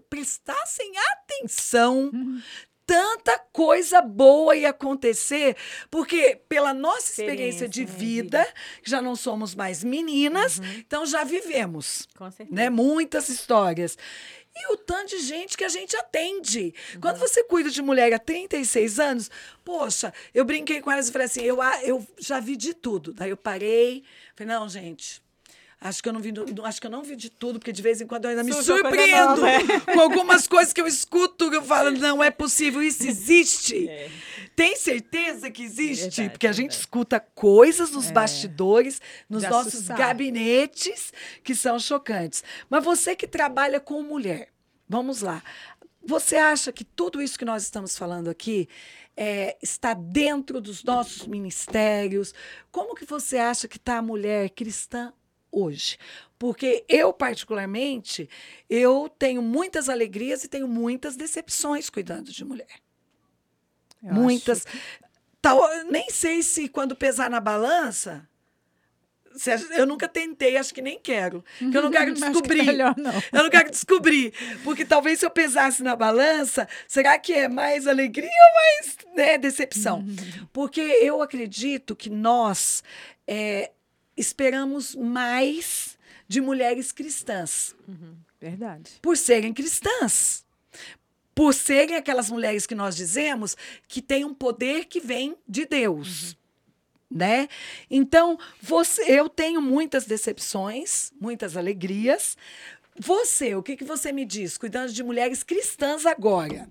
prestassem atenção. Tanta coisa boa ia acontecer, porque pela nossa experiência, de Experiência, né, vida, já não somos mais meninas, então já vivemos né? Muitas histórias. E o tanto de gente que a gente atende. Quando você cuida de mulher há 36 anos, poxa, eu brinquei com elas e falei assim: eu, eu já vi de tudo. Daí eu parei, falei, não, gente. Acho que, eu não vi, do- acho que eu não vi de tudo, porque de vez em quando eu ainda me Surge surpreendo nova, é. com algumas coisas que eu escuto que eu falo, não é possível, isso existe. Tem certeza que existe? Verdade, porque a gente verdade. escuta coisas nos bastidores, nos nossos assustar. gabinetes, que são chocantes. Mas você que trabalha com mulher, vamos lá. Você acha que tudo isso que nós estamos falando aqui é, está dentro dos nossos ministérios? Como que você acha que está a mulher cristã hoje? Porque eu, particularmente, eu tenho muitas alegrias e tenho muitas decepções cuidando de mulher. Eu muitas. acho Tal, nem sei se quando pesar na balança. Eu nunca tentei, acho que nem quero. Que eu não quero Acho que descobrir. melhor não. Eu não quero descobrir. Porque talvez se eu pesasse na balança, será que é mais alegria ou mais né, decepção? Porque eu acredito que nós é, esperamos mais de mulheres cristãs Verdade. por serem cristãs. Por serem aquelas mulheres que nós dizemos que têm um poder que vem de Deus. Né? Então, você, eu tenho muitas decepções, muitas alegrias. Você, o que, que você me diz? Cuidando de mulheres cristãs agora.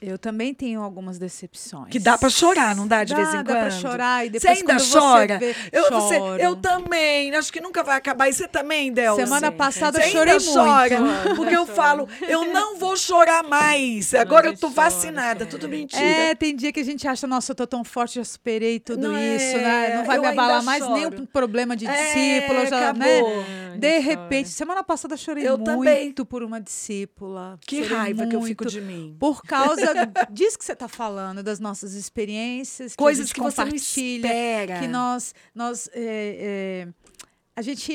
Eu também tenho algumas decepções. Que dá para chorar, não dá de Dá, vez em dá quando? pra chorar e Você depois ainda quando você chora? vê- eu, você- eu também. Acho que nunca vai acabar. E você também, Delza? Semana Sim, passada Você eu chorei ainda muito. chora, porque eu falo, eu não vou chorar mais. Agora eu tô chora, vacinada, é. tudo mentira. É, tem dia que a gente acha, nossa, eu tô tão forte, já superei tudo Não isso, é, né? Não vai eu me abalar mais choro. nenhum problema de É, discípulo, eu já, né? acabou. De chora. repente, semana passada eu chorei Eu muito também. por uma discípula. Que raiva que eu fico de mim. Por causa disso que você está falando, das nossas experiências, que a Coisas que você não compartilha, espera. que nós, nós é, é, a gente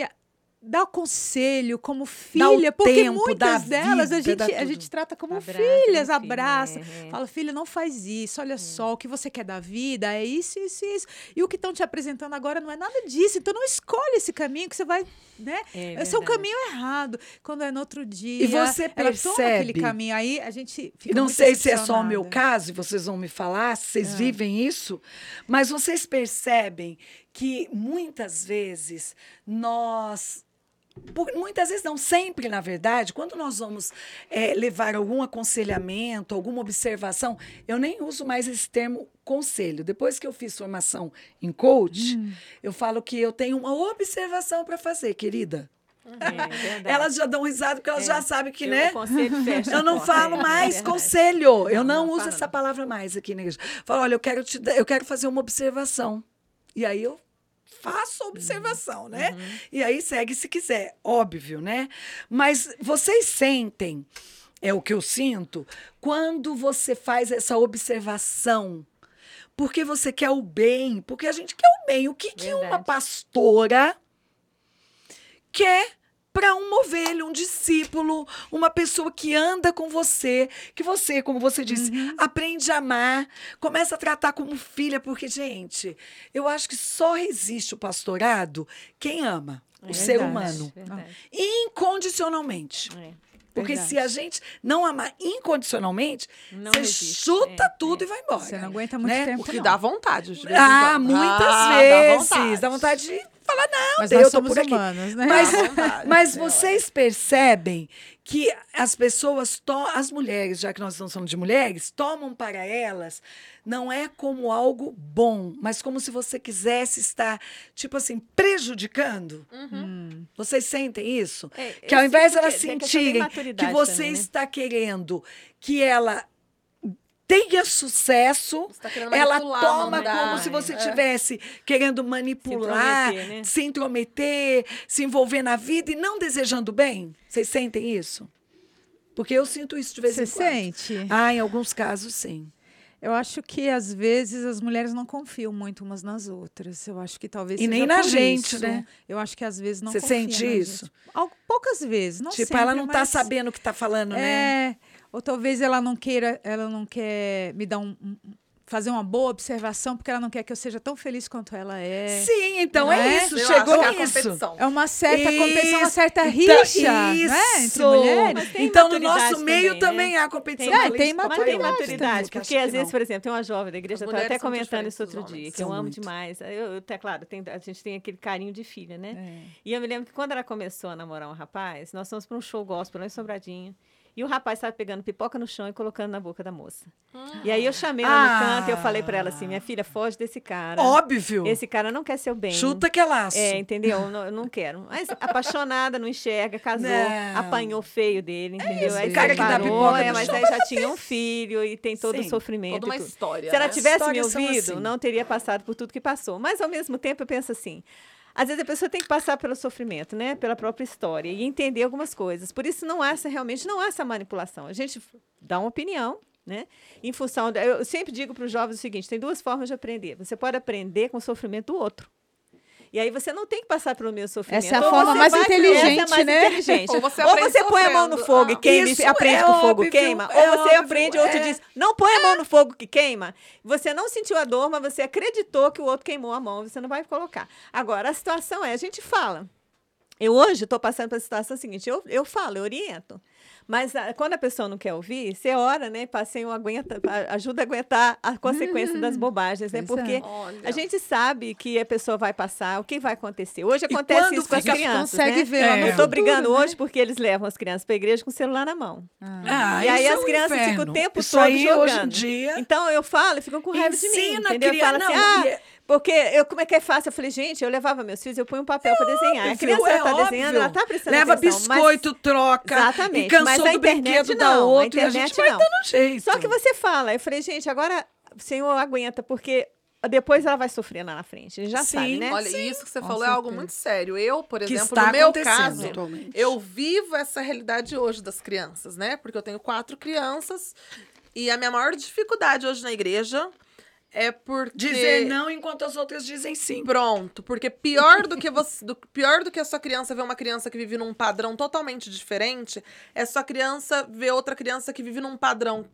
dá conselho como filha, porque tempo, muitas delas a vida, dá gente, a gente trata como Abraça filhas, como abraça, é, é. fala, filha, não faz isso, olha só, o que você quer da vida é isso, isso, isso. E o que estão te apresentando agora não é nada disso, então não escolhe esse caminho que você vai, né? É Esse é o caminho errado. Quando é no outro dia. E você ela toma aquele percebe- caminho aí, a gente fica não sei se é só o meu caso, e vocês vão me falar, se É. vocês vivem isso, mas vocês percebem que muitas vezes nós. Por- muitas vezes não, sempre, na verdade, quando nós vamos eh, levar algum aconselhamento, alguma observação, eu nem uso mais esse termo conselho. Depois que eu fiz formação em coach, Hum. eu falo que eu tenho uma observação para fazer, querida. É, verdade. Elas já dão risada porque elas É. já sabem que, né? Eu não falo é, é mais verdade. conselho. eu não, não uso fala, essa não. palavra mais aqui na igreja. Falo, olha, eu quero te eu quero fazer uma observação. E aí eu faço a observação, né? E aí segue se quiser, óbvio, né? Mas vocês sentem, é o que eu sinto, quando você faz essa observação. Porque você quer o bem, porque a gente quer o bem. O que, que uma pastora quer para uma ovelha, um discípulo, uma pessoa que anda com você, que você, como você disse, aprende a amar, começa a tratar como filha, porque, gente, eu acho que só resiste o pastorado quem ama o É ser verdade, humano. verdade. Incondicionalmente. É. Porque Verdade. se a gente não amar incondicionalmente, Não você resiste. chuta É, tudo é. e vai embora. Você não aguenta muito né? tempo. O que não. dá vontade. Ah, muitas Ah, vezes. Dá vontade. Dá vontade de falar, não, Mas Deus, nós eu tô somos por aqui. humanos, né? Mas, vontade. mas vocês percebem que as pessoas, to- as mulheres, já que nós não somos de mulheres, tomam para elas não é como algo bom, mas como se você quisesse estar, tipo assim, prejudicando. Uhum. Hum. Vocês sentem isso? É, Que ao invés de elas que- sentirem que maturidade você também, né? está querendo que ela tenha sucesso, Você tá ela toma mandar. como se você É. estivesse querendo manipular, intrometer, né? se intrometer, se envolver na vida e não desejando bem. Vocês sentem isso? Porque eu sinto isso de vez Você em quando. sente? Ah, em alguns casos, sim. Eu acho que às vezes as mulheres não confiam muito umas nas outras. Eu acho que talvez E nem na gente, isso. né? Eu acho que às vezes não Você sente na isso? gente. Poucas vezes, não tipo, sempre, ela não tá mas- sabendo o que tá falando, né? É, ou talvez ela não queira, ela não quer me dar um, um- fazer uma boa observação porque ela não quer que eu seja tão feliz quanto ela é. Sim, então Não é, é? isso, Eu chegou acho que é competição. É uma certa Isso, competição, uma certa então, rixa, né? Entre isso. mulheres. Mas tem Então, no maturidade nosso meio também, também, né? há competição. Tem- é, tem isso pra Mas tem maturidade, que porque às que vezes, não. por exemplo, tem uma jovem da igreja, eu estava até mulheres comentando isso outro dia, que eu amo muito. demais. Eu, eu, até claro, tem- a gente tem aquele carinho de filha, né? É. E eu me lembro que quando ela começou a namorar um rapaz, nós fomos para um show gospel lá em Sobradinho. E o rapaz estava pegando pipoca no chão e colocando na boca da moça. E aí eu chamei ela Ah. no canto e eu falei para ela assim: minha filha, foge desse cara. Óbvio. Esse cara não quer seu bem. Chuta que é laço. É, entendeu? Não, eu não quero. Mas apaixonada, não enxerga, casou, Não. apanhou feio dele, entendeu? isso, aí o cara que dá separou, pipoca é, mas chão aí já tinha um filho e tem todo Sim, o sofrimento. Toda uma história. Se ela né? tivesse me ouvido, assim. não teria passado por tudo que passou. Mas, ao mesmo tempo, eu penso assim. Às vezes a pessoa tem que passar pelo sofrimento, né? Pela própria história e entender algumas coisas. Por isso não há essa, realmente não há essa manipulação. A gente dá uma opinião, né? Em função. da- eu sempre digo para os jovens o seguinte: tem duas formas de aprender. Você pode aprender com o sofrimento do outro. E aí você não tem que passar pelo meu sofrimento. Essa é a Ou forma mais inteligente, mais né? inteligente. Ou você Ou você põe a mão no fogo e Ah. queima Isso e aprende é que o fogo óbvio, queima. é Ou você óbvio, aprende e o outro é. diz, não põe a mão no fogo que queima. Você não sentiu a dor, mas você acreditou que o outro queimou a mão, você não vai colocar. Agora, a situação é, a gente fala. Eu hoje estou passando pela situação seguinte, eu, eu falo, eu oriento. Mas ah, quando a pessoa não quer ouvir, você ora, né? Passei um aguenta, a- ajuda a aguentar a consequência das bobagens, né? É. Porque Olha. a gente sabe que a pessoa vai passar, o que vai acontecer. Hoje acontece isso com as crianças, consegue né? ver É. Eu estou futuro, brigando né? hoje porque eles levam as crianças para a igreja com o celular na mão. Ah, E aí é as um crianças ficam o inferno. tempo isso todo aí, hoje em jogando. dia. Então eu falo e ficam com raiva de mim, Ensina a entendeu? Eu criança- falo assim, não, ah, é- porque eu, como é que é fácil? Eu falei, gente, eu levava meus filhos, eu ponho um papel para desenhar. a óbvio, criança é está desenhando, óbvio. ela está prestando Leva atenção. mas- biscoito, troca. Exatamente, E cansou mas a do internet brinquedo da não, a outra. e a gente internet vai não. dando jeito. Só que você fala, eu falei, gente, agora o senhor aguenta, porque depois ela vai sofrer lá na frente. Ele já Sim, sabe, né? Olha, isso que você Com falou é algo certeza. muito sério. Eu, por que exemplo, no meu caso, atualmente. eu vivo essa realidade hoje das crianças, né? Porque eu tenho quatro crianças e a minha maior dificuldade hoje na igreja é porque Dizer não enquanto as outras dizem sim. Pronto, porque pior do que você, do, pior do que a sua criança ver uma criança que vive num padrão totalmente diferente, é sua criança ver outra criança que vive num padrão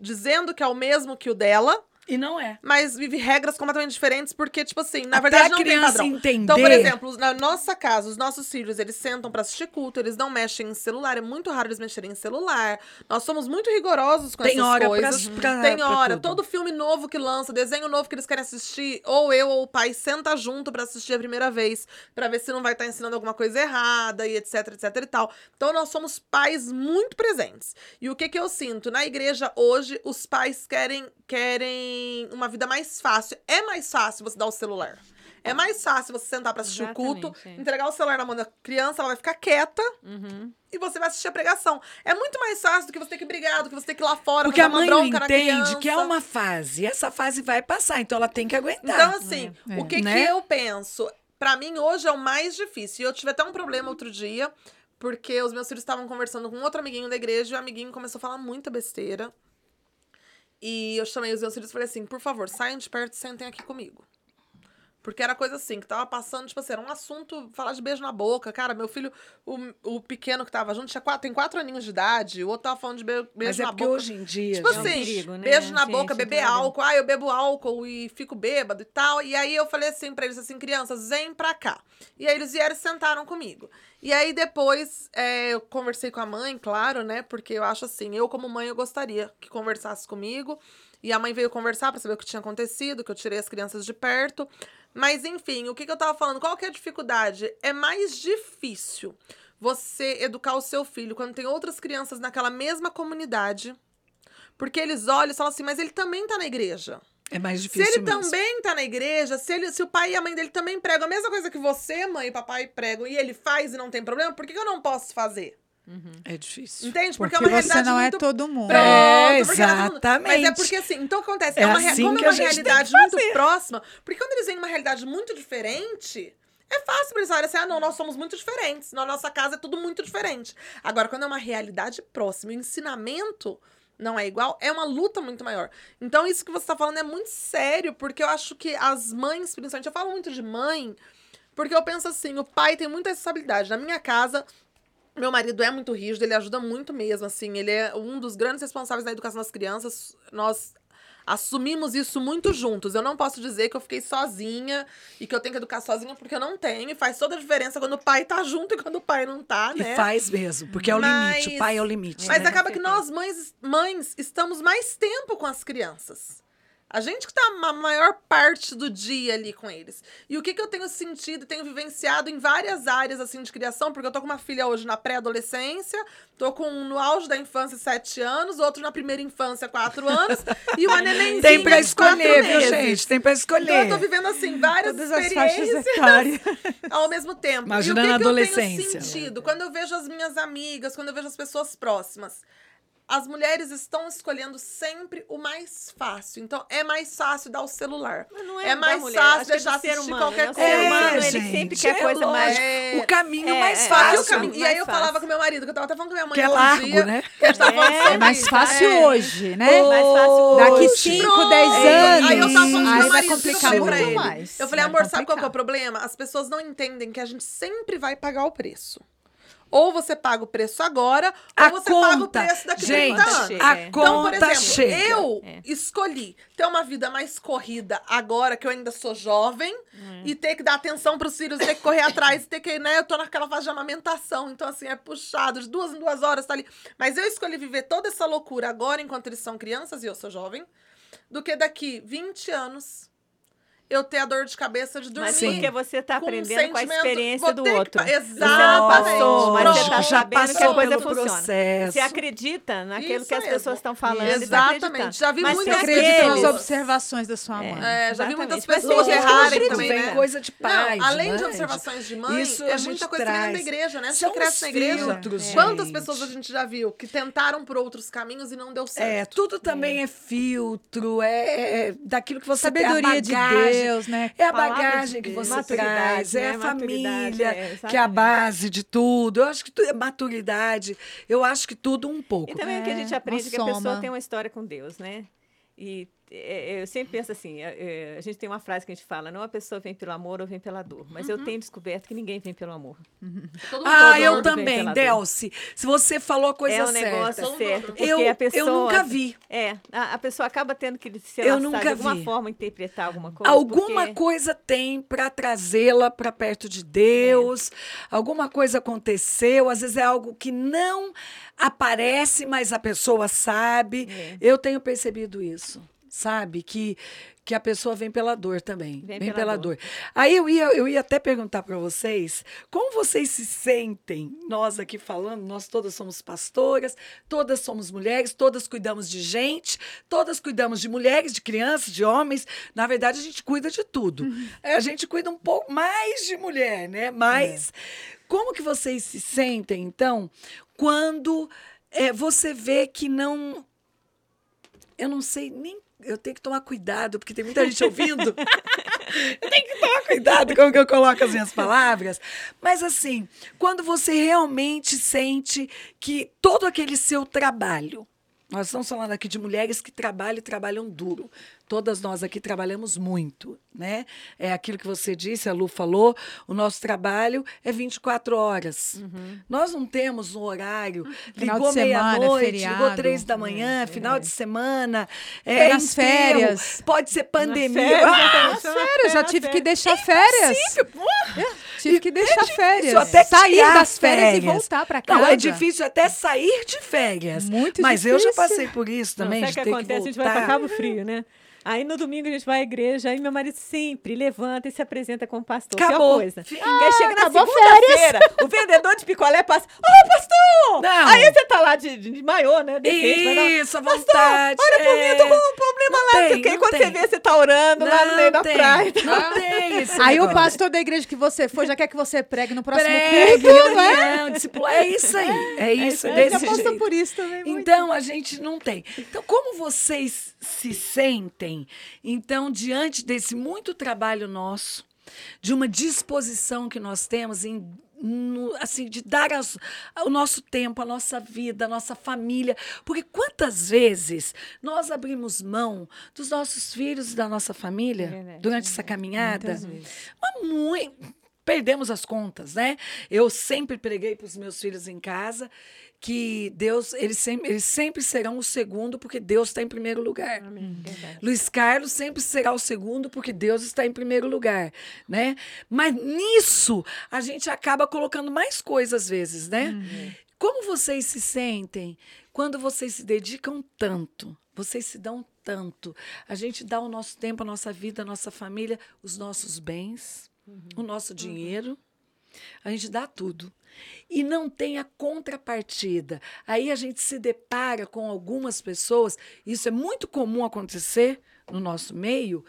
dizendo que é o mesmo que o dela, E não é. mas vive regras completamente diferentes, porque, tipo assim, na Até verdade a não tem criança padrão. entender. Então, por exemplo, na nossa casa, os nossos filhos, eles sentam pra assistir culto, eles não mexem em celular, é muito raro eles mexerem em celular. Nós somos muito rigorosos com Tem essas hora pra- coisas. pra- Tem pra hora. tudo. Todo filme novo que lança, desenho novo que eles querem assistir, ou eu ou o pai senta junto pra assistir a primeira vez, pra ver se não vai estar ensinando alguma coisa errada e etc, etc e tal. Então nós somos pais muito presentes. E o que que eu sinto na igreja hoje, os pais querem querem uma vida mais fácil. É mais fácil você dar o celular. É mais fácil você sentar pra assistir o culto, Exatamente, é. entregar o celular na mão da criança, ela vai ficar quieta Uhum. e você vai assistir a pregação. É muito mais fácil do que você ter que brigar, do que você ter que ir lá fora Porque a mãe entende que é uma fase. E essa fase vai passar, então ela tem que aguentar. Então, assim, É. o que, Né? que eu penso? Pra mim, hoje é o mais difícil. E eu tive até um problema outro dia, porque os meus filhos estavam conversando com outro amiguinho da igreja e o amiguinho começou a falar muita besteira. E eu chamei os meus filhos e falei assim: por favor, saiam de perto e sentem aqui comigo. Porque era coisa assim, que tava passando, tipo assim, era um assunto, falar de beijo na boca. Cara, meu filho, o, o pequeno que tava junto, tinha quatro, tem quatro aninhos de idade, o outro tava falando de be- beijo Mas é na porque boca. hoje em dia. Tipo É um assim, perigo, né, beijo na gente? boca, beber álcool. Ah, eu bebo álcool e fico bêbado e tal. E aí eu falei assim pra eles, assim, crianças, vem pra cá. E aí eles vieram e sentaram comigo. E aí depois é, eu conversei com a mãe, claro, né? Porque eu acho assim, eu como mãe eu gostaria que conversasse comigo. E a mãe veio conversar pra saber o que tinha acontecido, que eu tirei as crianças de perto. Mas enfim, o que, que eu tava falando? Qual que é a dificuldade? É mais difícil você educar o seu filho quando tem outras crianças naquela mesma comunidade. Porque eles olham e falam assim, mas ele também tá na igreja. É mais Se difícil ele mesmo. também tá na igreja, se, ele, se o pai e a mãe dele também pregam a mesma coisa que você, mãe e papai pregam, e ele faz e não tem problema, por que, que eu não posso fazer? É difícil. Entende? Porque, Porque, é uma você realidade não é muito todo mundo. Pronto. É, porque ela não- Mas é exatamente. porque assim, então acontece? É É, uma, rea- assim como é que uma a gente tem que realidade muito próxima, porque quando eles vêm numa realidade muito diferente, é fácil pra eles falarem assim: ah, não, nós somos muito diferentes. Na nossa casa é tudo muito diferente. Agora, quando é uma realidade próxima, o ensinamento não é igual, é uma luta muito maior. Então, isso que você tá falando é muito sério, porque eu acho que as mães, principalmente, eu falo muito de mãe, porque eu penso assim: o pai tem muita responsabilidade. Na minha casa, meu marido é muito rígido, ele ajuda muito mesmo, assim. Ele é um dos grandes responsáveis na educação das crianças. Nós assumimos isso muito juntos. Eu não posso dizer que eu fiquei sozinha e que eu tenho que educar sozinha, porque eu não tenho. E faz toda a diferença quando o pai tá junto e quando o pai não tá, E né? faz mesmo, porque é o Mas- limite. O pai é o limite. Mas né? acaba que nós, mães, mães, estamos mais tempo com as crianças. A gente que tá a maior parte do dia ali com eles. E o que, que eu tenho sentido e tenho vivenciado em várias áreas assim de criação, porque eu tô com uma filha hoje na pré-adolescência, tô com um no auge da infância, sete anos, outro na primeira infância, quatro anos, e uma nenenzinha Tem pra escolher, viu, gente? Tem pra Então eu escolher. tô vivendo assim várias Todas as faixas experiências etárias. ao mesmo tempo. Imaginando e o que a que eu adolescência. tenho sentido? Quando eu vejo as minhas amigas, quando eu vejo as pessoas próximas, as mulheres estão escolhendo sempre o mais fácil. Então, é mais fácil dar o celular. Mas não É da mais mulher, fácil acho é deixar ser assistir humano, qualquer né? Coisa. ser humano, É, ele gente, sempre quer é coisa mais... É. O caminho É, mais é, E, fácil. o caminho- e aí eu falava com meu marido, que eu tava até falando com minha mãe Que é largo, dia, né? que a gente tava falando É, É mais fácil É. hoje, né? mais fácil Daqui hoje. 5, Pronto. 10 anos. Aí eu tava falando com meu marido, complicar eu falei muito pra ele. mais. Eu falei, amor, sabe qual é o problema? As pessoas não entendem que a gente sempre vai pagar o preço. Ou você paga o preço agora, A ou você paga o conta, preço daqui a gente, 30 anos. a É. conta Então, por exemplo, chega. eu É. escolhi ter uma vida mais corrida agora que eu ainda sou jovem É. e ter que dar atenção pros filhos, ter que correr atrás, ter que, né, eu tô naquela fase de amamentação, então assim, é puxado, de duas em duas horas tá ali. Mas eu escolhi viver toda essa loucura agora enquanto eles são crianças e eu sou jovem, do que daqui 20 anos eu ter a dor de cabeça de dormir. Mas porque você tá com aprendendo com a experiência do ter que outro. pa- Você não Exatamente. passou, mas você tá já sabendo que a passou coisa funciona. processo. Você acredita naquilo Isso que as mesmo. pessoas estão falando. e tá Exatamente. acreditando. Já vi Mas muitas Você Mas acredita nas observações da sua mãe. É, já vi muitas Exatamente. Mas pessoas não errarem também, né? coisa de pai, Não, além de mãe, observações de mãe, Isso é muita coisa que vem traz. da igreja, né? São cresce na igreja. filtros, É. Quantas pessoas a gente já viu que tentaram por outros caminhos e não deu certo? É, tudo também é, filtro, é, é daquilo que você Sabedoria de bagagem. Deus, né? É a Palavra de bagagem que você traz, é né? a Maturidade, família, é, que é a base de tudo. Eu acho que tudo é maturidade. Eu acho que tudo um pouco. E também o que a gente É, aprende uma que a pessoa tem uma história com Deus, né? E é, eu sempre penso assim, é, é, a gente tem uma frase que a gente fala, não a pessoa vem pelo amor ou vem pela dor. Mas eu tenho descoberto que ninguém vem pelo amor. Todo mundo Ah, todo eu também. Delci. Se você falou a coisa é um certa. negócio Todo certo. Porque eu, a pessoa, eu nunca vi. É, a, a pessoa acaba tendo que se Eu nunca de alguma vi. forma, interpretar alguma coisa. Alguma porque- coisa tem para trazê-la para perto de Deus. Alguma coisa aconteceu. Às vezes é algo que não aparece, mas a pessoa sabe. É. Eu tenho percebido isso, sabe? Que, que a pessoa vem pela dor também. Vem Vem, pela pela, dor. dor. Aí eu ia, eu ia até perguntar para vocês como vocês se sentem. Nós aqui falando, nós todas somos pastoras, todas somos mulheres, todas cuidamos de gente, todas cuidamos de mulheres, de crianças, de homens. Na verdade, a gente cuida de tudo. É, A gente cuida um pouco mais de mulher, né? Mas como que vocês se sentem, então, quando é, você vê que não eu não sei nem. Eu tenho que tomar cuidado, porque tem muita gente ouvindo. eu tenho que tomar cuidado com o que eu coloco as minhas palavras. Mas, assim, quando você realmente sente que todo aquele seu trabalho Nós estamos falando aqui de mulheres que trabalham e trabalham duro. Todas nós aqui trabalhamos muito, né? É aquilo que você disse, a Lu falou, o nosso trabalho é 24 horas. Uhum. Nós não temos um horário, Final ligou semana, meia-noite, ligou três da manhã, É, final é. de semana, é, É nas férias. pode ser pandemia. férias, Ah, eu já tive que deixar férias. Tive que deixar férias. até Sair das férias, férias. e voltar pra casa. Não, é difícil até sair de férias. Muito Mas eu já difícil. passei por isso também, Não, sabe o que acontece? a gente vai para Cabo Frio, né? Aí no domingo a gente vai à igreja, aí meu marido sempre levanta e se apresenta como pastor. Acabou. Pior coisa. Fi- Aí chega na acabou segunda-feira, o vendedor de picolé passa, ô pastor! Não. Aí você tá lá de, de, de maiô, né? De Isso, à vontade. Olha por mim, eu tô é. com um problema Não lá. tem, porque não quando tem. você vê, você tá orando lá no meio da tem, praia. Não tem esse Aí o negócio. pastor da igreja que você foi já quer que você pregue no próximo Pregue, culto, né? reunião, discípulo. É isso aí. É isso, aí, desse Já por isso também. muito. Então, a gente não tem. Então, como vocês se sentem, então, diante desse muito trabalho nosso, de uma disposição que nós temos em no- assim, de dar as- o nosso tempo, a nossa vida, a nossa família. Porque quantas vezes nós abrimos mão dos nossos filhos e da nossa família verdade, durante essa caminhada? Muitas vezes. Mas muito. Perdemos as contas, né? Eu sempre preguei para os meus filhos em casa que Deus, eles sempre, eles sempre serão o segundo, porque Deus está em primeiro lugar. Amém. Verdade. Luiz Carlos sempre será o segundo, porque Deus está em primeiro lugar, né? Mas nisso a gente acaba colocando mais coisas às vezes, né? Como vocês se sentem quando vocês se dedicam tanto? Vocês se dão tanto. A gente dá o nosso tempo, a nossa vida, a nossa família, os nossos bens, o nosso dinheiro. A gente dá tudo. E não tem a contrapartida. Aí a gente se depara com algumas pessoas, isso é muito comum acontecer no nosso meio,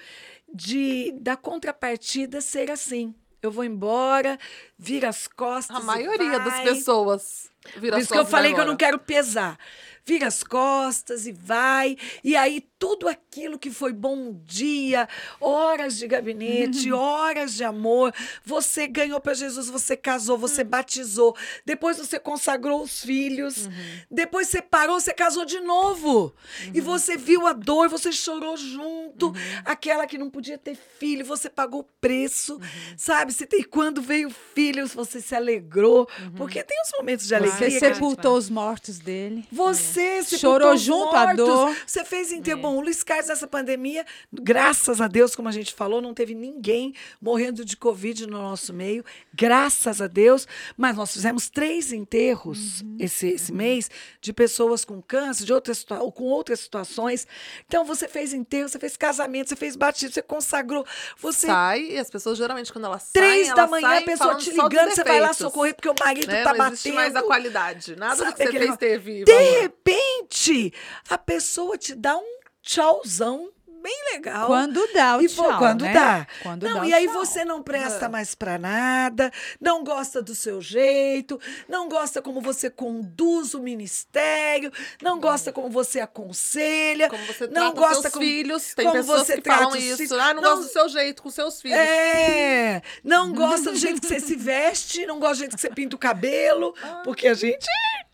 de da contrapartida ser assim. Eu vou embora, vira as costas. A maioria das pessoas vira Por isso que eu falei vai que eu não quero pesar. Vira as costas e vai. E aí, tudo aquilo que foi bom dia, horas de gabinete, horas de amor. Você ganhou para Jesus, você casou, você batizou. Depois você consagrou os filhos. Depois você parou, você casou de novo. E você viu a dor, você chorou junto. Aquela que não podia ter filho, você pagou o preço. Sabe? Você tem, quando veio filhos, você se alegrou. Porque tem os momentos de alegria. Você sepultou os mortos dele. você sepultou Chorou os junto à mortos. dor. Você fez enterro. Bom, o Luiz Carlos, nessa pandemia, graças a Deus, como a gente falou, não teve ninguém morrendo de Covid no nosso meio. Graças a Deus. Mas nós fizemos três enterros esse, esse mês de pessoas com câncer, de outras, ou com outras situações. Então, você fez enterro, você fez casamento, você fez batismo, você consagrou. Você. Sai, e as pessoas geralmente, quando elas Três saem, da elas manhã, a pessoa te ligando, você vai lá socorrer porque o marido né? tá Não existe batendo. mais a qualidade. Nada Sabe do que você fez teve De. Repente, a pessoa te dá um tchauzão bem legal. Quando dá o E pô, tchau, quando né? dá. Quando não, dá e aí tchau. você não presta mais pra nada, não gosta do seu jeito, não gosta como você conduz o ministério, não gosta como você aconselha, Como você não gosta seus como- filhos. Tem como pessoas você que falam isso. filhos. Ah, não, Não- gosto do seu jeito com seus filhos. É, não gosta do jeito que você se veste, não gosta do jeito que você pinta o cabelo, porque a gente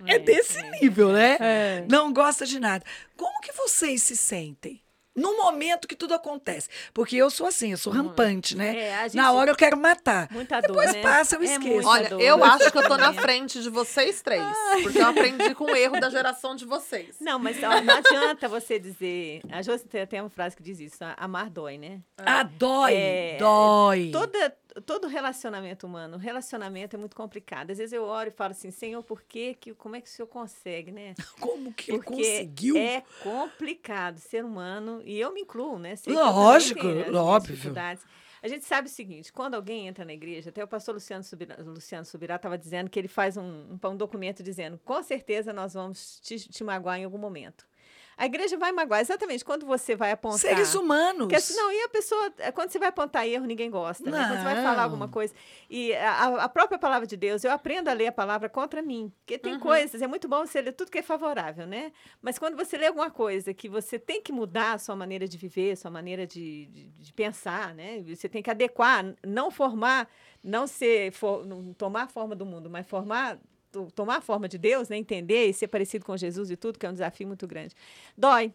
é desse nível, né? É. Não gosta de nada. Como que vocês se sentem? No momento que tudo acontece. Porque eu sou assim, eu sou rampante, né? É, gente- Na hora eu quero matar. Muita dor, Depois né? passa, eu É esqueço. Olha, dor, eu acho que eu tô na dor. frente de vocês três. Porque eu aprendi com o erro da geração de vocês. Não, mas ó, não adianta você dizer. A Josi tem- uma frase que diz isso: a- amar dói, né? Ah, dói, É, dói. Toda, todo relacionamento humano, relacionamento é muito complicado. Às vezes eu oro e falo assim, Senhor, por que, que como é que o Senhor consegue, né? Como que ele Porque conseguiu? é complicado ser humano, e eu me incluo, né? Sei Lógico, tenho óbvio. A gente sabe o seguinte, quando alguém entra na igreja, até o pastor Luciano Subirá, Luciano Subirá estava dizendo que ele faz um, um, um documento dizendo, com certeza nós vamos te, te magoar em algum momento. A igreja vai magoar, exatamente, quando você vai apontar... Seres humanos. Assim, não, e a pessoa, eh, quando você vai apontar erro, ninguém gosta, né? Quando você vai falar alguma coisa. E a, a própria palavra de Deus, eu aprendo a ler a palavra contra mim. Porque tem Uhum. coisas, é muito bom você ler tudo que é favorável, né? Mas quando você lê alguma coisa que você tem que mudar a sua maneira de viver, a sua maneira de, de, de pensar, né? Você tem que adequar, não formar, não ser, for, não tomar a forma do mundo, mas formar tomar a forma de Deus, né? Entender e ser parecido com Jesus e tudo, que é um desafio muito grande. Dói.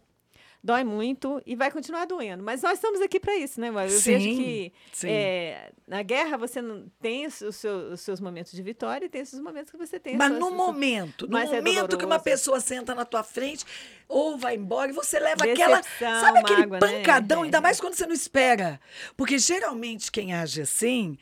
Dói muito e vai continuar doendo. Mas nós estamos aqui para isso, né? Eu Sim, vejo que é, na guerra você tem os, seus, os seus momentos de vitória e tem esses momentos que você tem. as Mas no momento, no Mas é momento que uma pessoa senta na tua frente ou vai embora e você leva aquela, sabe aquele mágoa, né? pancadão, É. ainda mais quando você não espera. Porque geralmente quem age assim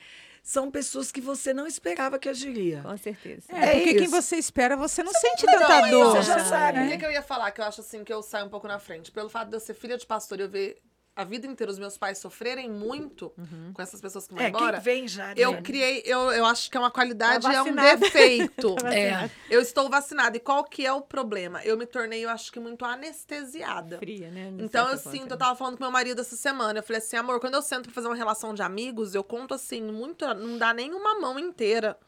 são pessoas que você não esperava que agiria. Com certeza. É, É porque quem isso. você espera, você não sente Não, tanta é dor. Você já sabe. O que, que eu ia falar? Que eu acho assim que eu saio um pouco na frente. Pelo fato de eu ser filha de pastor e eu ver a vida inteira os meus pais sofrerem muito com essas pessoas que vão É, embora. quem vem já. Eu né? criei, eu, eu acho que é uma qualidade Tá é um defeito. Tá É. Eu estou vacinada. E qual que é o problema? Eu me tornei, eu acho que muito anestesiada. Fria, né? Então eu sinto, forma. eu tava falando com meu marido essa semana. Eu falei assim, amor, quando eu sento pra fazer uma relação de amigos, eu conto assim, muito. Não dá nem uma mão inteira.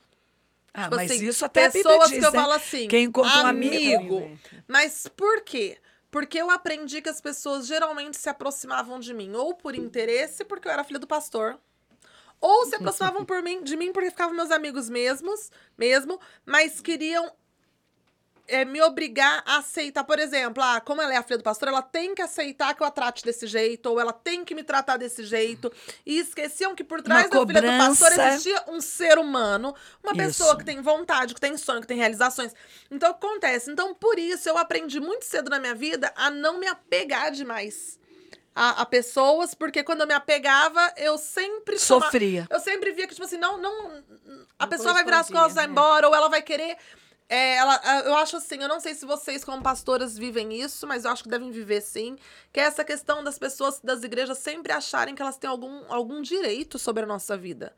Ah, Tipo mas assim, isso até pessoas diz, que eu né? falo assim. Quem encontra um amigo. amigo. Mas por quê? Porque eu aprendi que as pessoas geralmente se aproximavam de mim ou por interesse, porque eu era filha do pastor. Ou se aproximavam por mim, de mim porque ficavam meus amigos mesmos, mesmo, mas queriam é, me obrigar a aceitar, por exemplo, ah, como ela é a filha do pastor, ela tem que aceitar que eu a trate desse jeito, ou ela tem que me tratar desse jeito. E esqueciam que por trás da filha do pastor existia um ser humano, uma pessoa Isso. que tem vontade, que tem sonho, que tem realizações. Então, o que acontece? Então, por isso, eu aprendi muito cedo na minha vida a não me apegar demais a, a pessoas, porque quando eu me apegava, eu sempre toma- Sofria. eu sempre via que, tipo assim, não, não. A Não pessoa vai virar as costas, vai né? embora, ou ela vai querer. É, ela, eu acho assim, eu não sei se vocês, como pastoras, vivem isso, mas eu acho que devem viver sim. Que é essa questão das pessoas das igrejas sempre acharem que elas têm algum, algum direito sobre a nossa vida.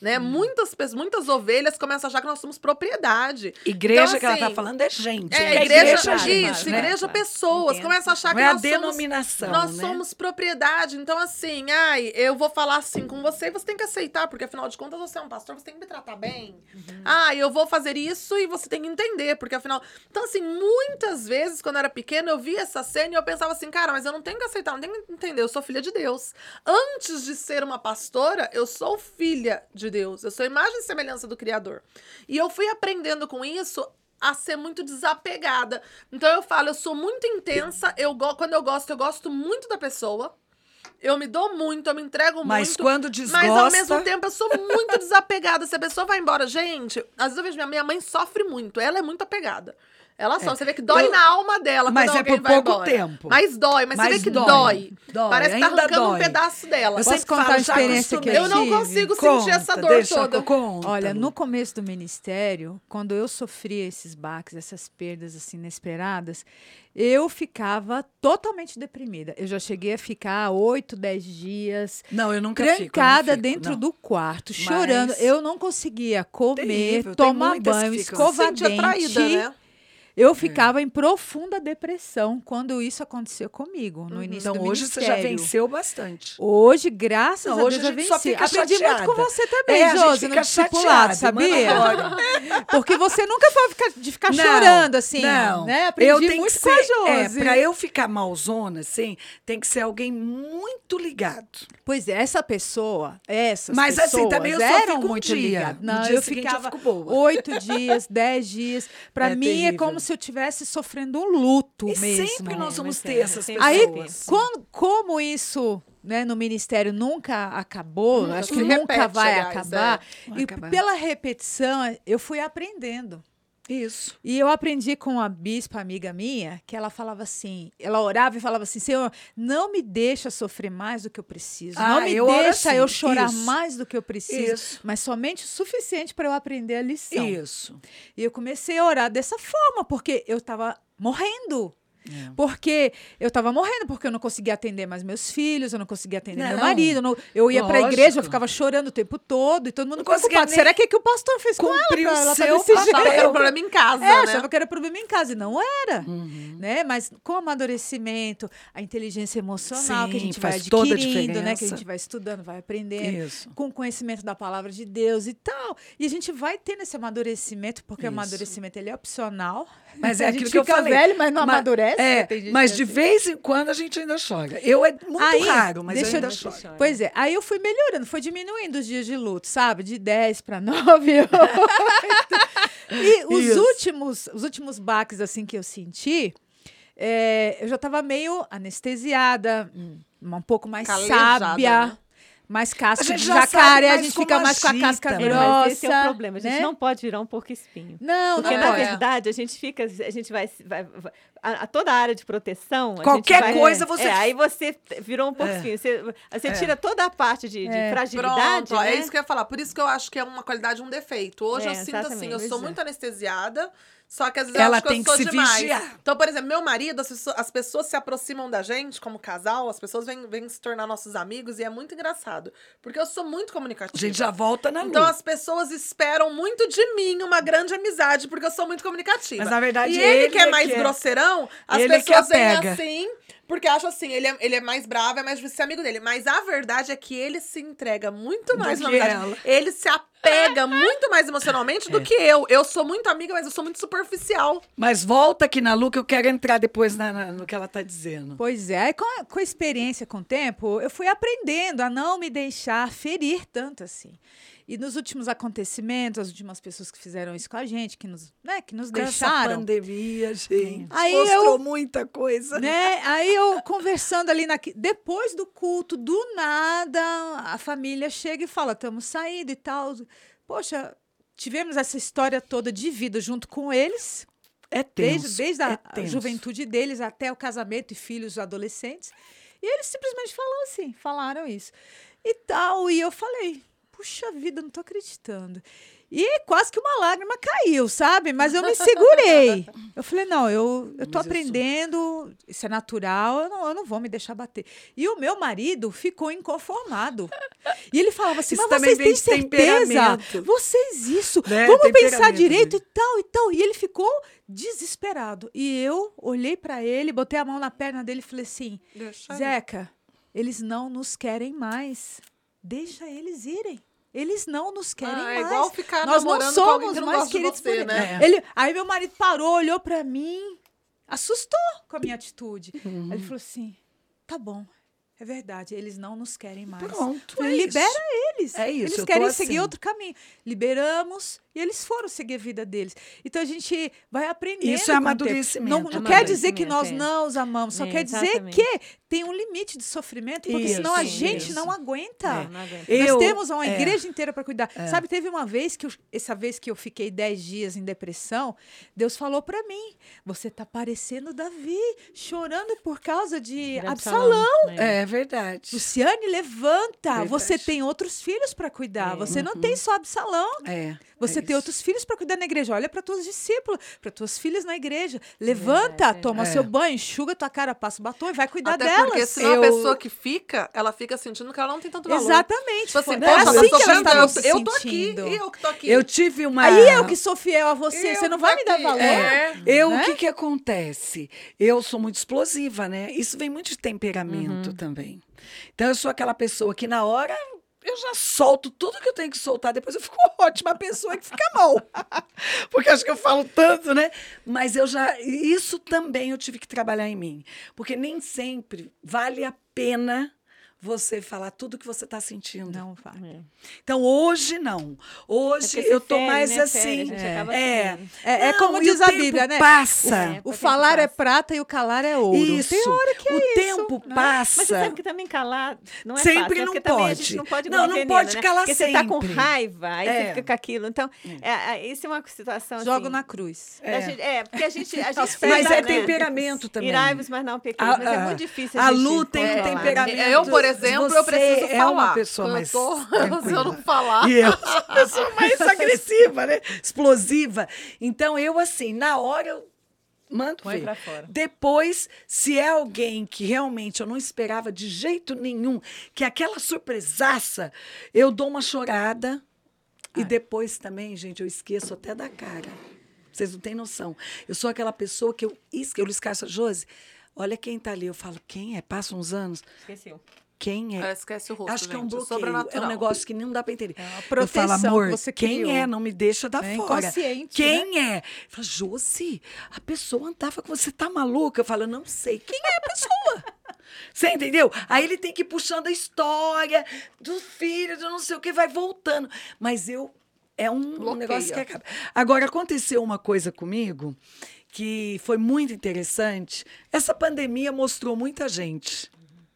Né? Hum. Muitas, pessoas- muitas ovelhas começam a achar que nós somos propriedade. Igreja Então, que ela tá assim, falando é gente. É, a igreja, igreja é isso, né? igreja pessoas. Entendo. Começam a achar que é a nós somos denominação, nós né? somos propriedade. Então, assim, ai, eu vou falar assim com você e você tem que aceitar, porque afinal de contas você é um pastor, você tem que me tratar bem. Ah, eu vou fazer isso e você tem que entender, porque afinal. Então, assim, muitas vezes, quando eu era pequena, eu via essa cena e eu pensava assim, cara, mas eu não tenho que aceitar, não tenho que entender, eu sou filha de Deus. Antes de ser uma pastora, eu sou filha de Deus. Eu sou imagem e semelhança do Criador. E eu fui aprendendo com isso a ser muito desapegada. Então eu falo, eu sou muito intensa, eu quando eu gosto, eu gosto muito da pessoa. Eu me dou muito, eu me entrego Mas muito. quando desgosta... Mas ao mesmo tempo eu sou muito desapegada. Se a pessoa vai embora, gente, às vezes eu vejo minha, minha mãe sofre muito, ela é muito apegada. Ela sofre, você vê que dói Eu- na alma dela Mas quando é alguém por pouco tempo. Mas dói, mas, você Mas vê que dói. dói. Dói, Parece que tá arrancando um dói. pedaço dela. Eu Posso contar a experiência que eu Eu não consigo Conta, sentir essa dor deixa toda. conto. Olha, no começo do ministério, quando eu sofria esses baques, essas perdas assim inesperadas, eu ficava totalmente deprimida. Eu já cheguei a ficar oito, dez dias Não, eu nunca fico. eu não trancada fico, dentro não. do quarto, chorando. Mas- Eu não conseguia comer, Terrível, tomar banho, escovar dente. traída, né? Eu ficava em profunda depressão quando isso aconteceu comigo, no início Então do hoje você já ministério. venceu bastante. Hoje, graças Não, a hoje Deus, a já gente só venci. fica Aprendi chateada. muito com você também, É, a gente Josi, no discipulado, sabia? Porque você nunca foi ficar- de ficar Não, chorando, assim, não. né? Aprendi eu tenho muito que com a ser, Josi. É, pra eu ficar malzona, assim, tem que ser alguém muito ligado. Pois é, essa pessoa, essas Mas, assim, pessoas também eu só eram fico um muito dia. ligadas. Não, eu ficava fico boa. oito dias, dez dias. Pra É mim é terrível. Como se eu estivesse sofrendo um luto E mesmo. sempre nós vamos ter é, essas sempre Aí, pessoas. quando- como isso né, no ministério nunca acabou, Nunca, acho que nunca repete, vai aliás, acabar, Vai e acabar. pela repetição eu fui aprendendo. Isso. E eu aprendi com a bispa amiga minha, que ela falava assim, ela orava e falava assim, Senhor, não me deixa sofrer mais do que eu preciso, não Ah, me eu deixa assim, eu chorar isso. mais do que eu preciso, Isso. mas somente o suficiente para eu aprender a lição. Isso. E eu comecei a orar dessa forma, porque eu estava morrendo. É. Porque eu estava morrendo, porque eu não conseguia atender mais meus filhos, eu não conseguia atender meu Não, marido. eu não- eu ia para a lógico. igreja, eu ficava chorando o tempo todo, e todo mundo Não conseguia preocupado. Será que, é que o pastor fez com ela? Cumprir pra o ela tá seu papel. Que era um problema em casa, É, né? achava que era problema em casa, e não era. Uhum. Né? Mas com o amadurecimento, a inteligência emocional que a Sim, gente vai faz toda a adquirindo, né? Que a gente vai estudando, vai aprendendo Isso. com o conhecimento da palavra de Deus e tal. E a gente vai tendo esse amadurecimento, porque Isso. o amadurecimento ele é opcional, Mas é a aquilo gente que eu fica falei. velho, mas não Ma- amadurece. É, mas que de assim. vez em quando a gente ainda chora. Eu é muito Aí, raro, mas deixa eu eu- ainda choro. Pois é, aí eu fui melhorando, foi diminuindo os dias de luto, sabe? De 10 para 9. e os Isso. últimos, os últimos baques assim que eu senti, é, eu já estava meio anestesiada, hum, um pouco mais Calejada, sábia. né? Mais casca A gente de jacaré, sabe a mais gente fica mais com a casca. É, grossa. mas esse é o problema. A gente né? não pode virar um porco espinho. Não, Porque, não na pode. verdade, a gente fica, a gente vai, vai- vai- a, a toda a área de proteção. a Qualquer gente vai- coisa você- É, aí você virou um pouco É. espinho. Você, você É. tira toda a parte de, de É. fragilidade. Pronto, né? é isso que eu ia falar. Por isso que eu acho que é uma qualidade e um defeito. Hoje É, eu sinto assim, eu sou é. muito anestesiada, só que às vezes Ela eu acho que tem eu que sou se demais. vigiar. Então, por exemplo, meu marido, as pessoas, as pessoas se aproximam da gente como casal, as pessoas vêm, vêm se tornar nossos amigos e é muito engraçado. Porque eu sou muito A comunicativa. gente já volta na lua. Então as pessoas esperam muito de mim uma grande amizade, porque eu sou muito comunicativa. Mas na verdade e ele, ele que é é mais que é- grosseirão, as ele que pessoas apega. assim, porque acham assim, ele é, ele é mais bravo, é mais difícil ser amigo dele. Mas a verdade é que ele se entrega muito Do mais na que amizade. ela. Ele se apega muito mais emocionalmente É. do que eu. Eu sou muito amiga, mas eu sou muito superficial. Mas volta aqui na Lu que eu quero entrar depois na- na- no que ela tá dizendo. Pois é, com a, com a experiência, com o tempo, eu fui aprendendo a não me deixar ferir tanto assim. E nos últimos acontecimentos, as últimas pessoas que fizeram isso com a gente, que nos, né, que nos Com essa deixaram, pandemia, gente. Aí mostrou eu- muita coisa. né? Aí eu conversando ali naqui- depois do culto, do nada, a família chega e fala: "Estamos saindo e tal". Poxa, tivemos essa história toda de vida junto com eles. É tenso. desde, desde a é juventude deles até o casamento e filhos adolescentes. E eles simplesmente falaram assim, falaram isso. E tal, e eu falei, puxa vida, não tô acreditando. E quase que uma lágrima caiu, sabe? Mas eu me segurei. Eu falei, não, eu, eu tô Mas sou- aprendendo, isso é natural, eu não, eu não vou me deixar bater. E o meu marido ficou inconformado. E ele falava assim, Isso mas vocês têm certeza? Vocês isso, Né? vamos pensar Temperamento direito mesmo. e tal e tal. E ele ficou desesperado. E eu olhei pra ele, botei a mão na perna dele e falei assim: Deixa. Zeca, eles não nos querem mais. Deixa eles irem. Eles não nos querem Ah, é mais. igual ficar Nós não somos que não mais queridos você, por né? É. ele. Aí meu marido parou, olhou pra mim, assustou com a minha atitude. Uhum. Aí ele falou assim: tá bom, é verdade, eles não nos querem mais. Pronto, Falei, é libera isso. eles. É isso, Eles querem assim. seguir outro caminho. Liberamos e eles foram seguir a vida deles. Então a gente vai aprendendo. Isso é amadurecimento. Não, não quer dizer que nós é. não os amamos, só É, quer dizer exatamente. que tem um limite de sofrimento, porque Isso, senão a gente isso. não aguenta. É, não aguento. Eu- Nós temos uma é. igreja inteira para cuidar. Sabe, teve uma vez que eu- essa vez que eu fiquei 10 dias em depressão, Deus falou para mim: "Você tá parecendo Davi, chorando por causa de De Absalão. É verdade. Luciane, levanta. Verdade. Você tem outros filhos para cuidar. É. Você não tem só Absalão. É. Você é tem isso. outros filhos para cuidar na igreja. Olha para tuas discípulas, para tuas filhas na igreja. Levanta, Verdade, toma é. seu banho, enxuga tua cara, passa o batom e vai cuidar Até delas. porque senão Eu- a pessoa que fica, ela fica sentindo que ela não tem tanto valor. Exatamente. Tipo assim, poxa, é ela assim que estavam eu, eu tô aqui, sentindo. e eu que tô aqui. Eu tive uma. Aí eu que sou fiel a você, Eu você não vai tô me dar aqui. valor. É. Eu, né? o que que acontece? Eu sou muito explosiva, né? Isso vem muito de temperamento também. Então, eu sou aquela pessoa que na hora eu já solto tudo que eu tenho que soltar, depois eu fico ótima pessoa que fica mal. Porque acho que eu falo tanto, né? Mas eu já. Isso também eu tive que trabalhar em mim. Porque nem sempre vale a pena você falar tudo que você está sentindo. Não vai. É. Então, hoje não. Hoje É porque eu tô fere, mais né? Fere, assim. a gente acaba É. É, é Não, como diz o a Bíblia, né? Passa. É, O tempo falar é passa. prata e o calar é ouro. Isso. Tem hora que é o isso, tempo né? passa. Mas você sabe que também calar não é Sempre fácil, né? não Porque pode. gente não pode Não, não veneno, pode né? calar Porque você tá com sempre. raiva, aí É. você fica com aquilo. Então, é, é, isso é uma situação Jogo assim, na cruz. gente- É, porque a gente, a gente Mas é né? temperamento também. Irai-vos, mas não pequeis. Mas é muito difícil a a gente Lu tem um temperamento. Eu, por exemplo, eu Você preciso é falar. uma pessoa Eu mais se eu não falar. E eu sou a pessoa mais agressiva, né? Explosiva. Então, eu, assim, na hora eu mando Põe pra fora. Depois, se é alguém que realmente eu não esperava de jeito nenhum, que aquela surpresaça, eu dou uma chorada. E depois também, gente, eu esqueço até da cara. Vocês não têm noção. Eu sou aquela pessoa que eu esqueço. Eu esqueço a Josi. Olha quem tá ali. Eu falo, quem é? Passa uns anos. Esqueceu. Quem é. Esquece o rosto, Acho que é um gente, bloqueio. É um negócio que não dá pra entender. É uma Eu proteção falo, amor, você quem criou. é? Não me deixa dar É fora. inconsciente, né? Quem é? Fala, Josi, a pessoa andava com você, tá maluca? Eu falo, eu não sei. Quem é a pessoa? Você entendeu? Aí ele tem que ir puxando a história do filho, do não sei o que, vai voltando. Mas eu. É um Bloqueia. negócio que acaba. Agora, aconteceu uma coisa comigo que foi muito interessante. Essa pandemia mostrou muita gente.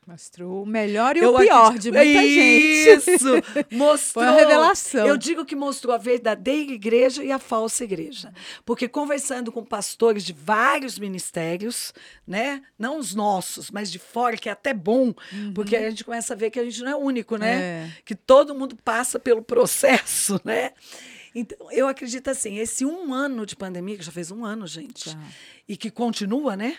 Mostrou o melhor e Eu o pior acredito- de muita gente. Isso! Mostrou. Foi uma revelação. Eu digo que mostrou a verdadeira igreja e a falsa igreja. Porque conversando com pastores de vários ministérios, né? Não os nossos, mas de fora, que é até bom, porque a gente começa a ver que a gente não é único, né? É. Que todo mundo passa pelo processo, né? Então, eu acredito assim, esse um ano de pandemia, que já fez um ano, gente, Já. e que continua, né?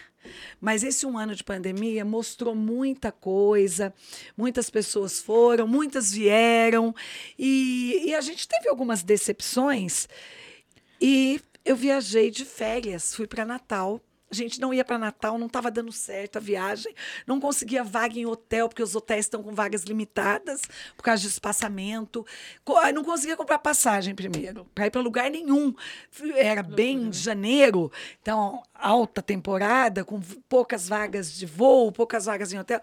Mas esse um ano de pandemia mostrou muita coisa, muitas pessoas foram, muitas vieram, e, e a gente teve algumas decepções. E eu viajei de férias, fui para Natal. A gente não ia para Natal, não estava dando certo a viagem, não conseguia vaga em hotel, porque os hotéis estão com vagas limitadas por causa de espaçamento. Ah, Não conseguia comprar passagem primeiro, para ir para lugar nenhum. Era bem em janeiro, então alta temporada, com poucas vagas de voo, poucas vagas em hotel.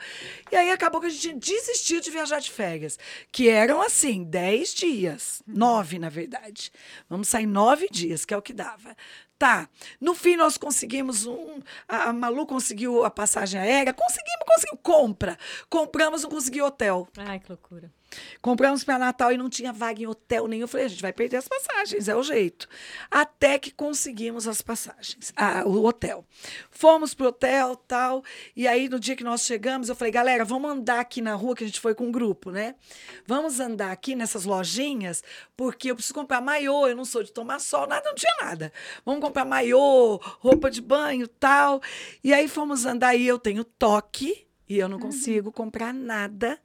E aí acabou que a gente desistiu de viajar de férias, que eram assim, 10 dias, nove na verdade. Vamos sair nove dias, que é o que dava. Tá. No fim, nós conseguimos um. A, Malu conseguiu a passagem aérea. Conseguimos, conseguiu. Compra. Compramos, não conseguiu hotel. Ai, que loucura. Compramos para Natal e não tinha vaga em hotel nenhum. Eu falei, a gente vai perder as passagens, é o jeito. Até que conseguimos as passagens, ah, o hotel. Fomos pro hotel, tal, e aí no dia que nós chegamos, eu falei, galera, vamos andar aqui na rua, que a gente foi com um grupo, né? Vamos andar aqui nessas lojinhas, porque eu preciso comprar maiô, eu não sou de tomar sol, nada, não tinha nada. Vamos comprar maiô, roupa de banho, tal. E aí fomos andar e eu tenho toque, e eu não consigo comprar nada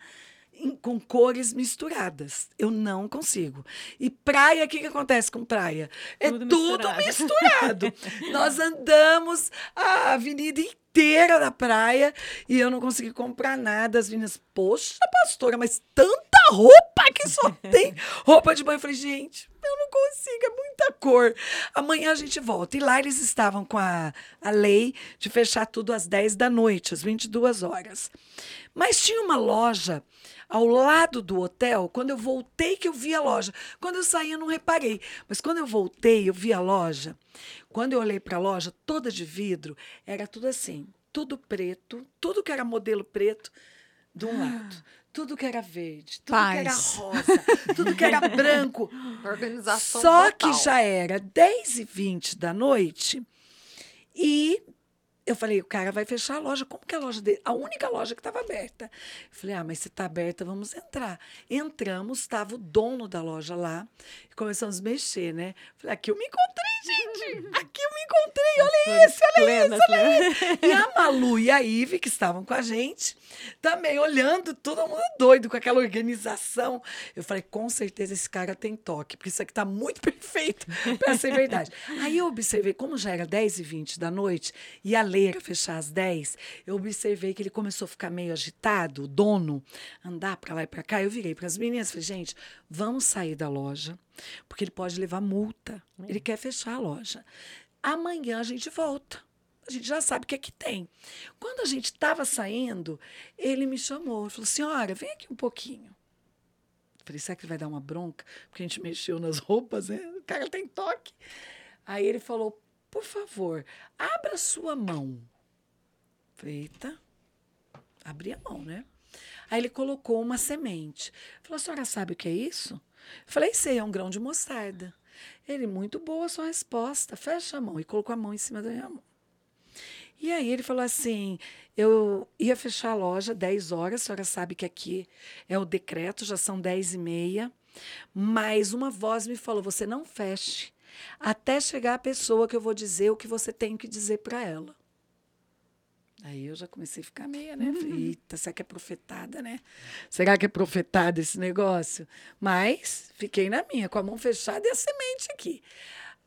em- com cores misturadas. Eu não consigo. E praia, o que, que acontece com praia? É Tudo tudo misturado. misturado. Nós andamos a avenida inteira da praia e eu não consegui comprar nada. As meninas, poxa, pastora, mas tanta roupa que só tem roupa de banho. Eu falei, gente, eu não consigo, é muita cor. Amanhã a gente volta. E lá eles estavam com a, a lei de fechar tudo às 10 da noite, às 22 horas. Mas tinha uma loja ao lado do hotel. Quando eu voltei, que eu vi a loja. Quando eu saí, eu não reparei. Mas quando eu voltei, eu vi a loja. Quando eu olhei para a loja, toda de vidro, era tudo assim: tudo preto, tudo que era modelo preto de um lado. Tudo que era verde, tudo que era Paz. rosa, tudo que era branco. Organização Só que total. já era 10 e 20 da noite e eu falei, o cara vai fechar a loja. Como que é a loja dele? A única loja que estava aberta. Eu falei, ah, mas se está aberta, vamos entrar. Entramos, estava o dono da loja lá e começamos a mexer, né? Falei, aqui eu me encontrei, gente! Aqui eu me encontrei, olha isso, olha Plenas, né? e a Malu e a Ive, que estavam com a gente, também olhando, todo mundo doido com aquela organização. Eu falei, com certeza esse cara tem toque, porque isso aqui está muito perfeito para ser verdade. Aí eu observei, como já era 10 e 20 da noite, e a lei era fechar às 10, eu observei que ele começou a ficar meio agitado, o dono, andar para lá e para cá. Eu virei para as meninas e falei, gente, vamos sair da loja, porque ele pode levar multa. Ele quer fechar a loja. Amanhã a gente volta. A gente já sabe o que é que tem. Quando a gente estava saindo, ele me chamou. Falou: Senhora, vem aqui um pouquinho. Eu Falei: será que ele vai dar uma bronca? Porque a gente mexeu nas roupas, né? O cara tem toque. Aí ele falou: Por favor, abra sua mão. Falei: Eita. Abri a mão, né? Aí ele colocou uma semente. Falou: A senhora sabe o que é isso? Eu Falei: Sei, é um grão de mostarda. Ele, muito boa a sua resposta. Fecha a mão. E colocou a mão em cima da minha mão. E aí ele falou assim: eu ia fechar a loja 10 horas, a senhora sabe que aqui é o decreto, já são 10 e meia. Mas uma voz me falou: você não feche até chegar a pessoa que eu vou dizer o que você tem que dizer para ela. Aí eu já comecei a ficar meia, né? Falei, Eita, será que é profetada, né? Será que é profetada esse negócio? Mas fiquei na minha, com a mão fechada e a semente aqui.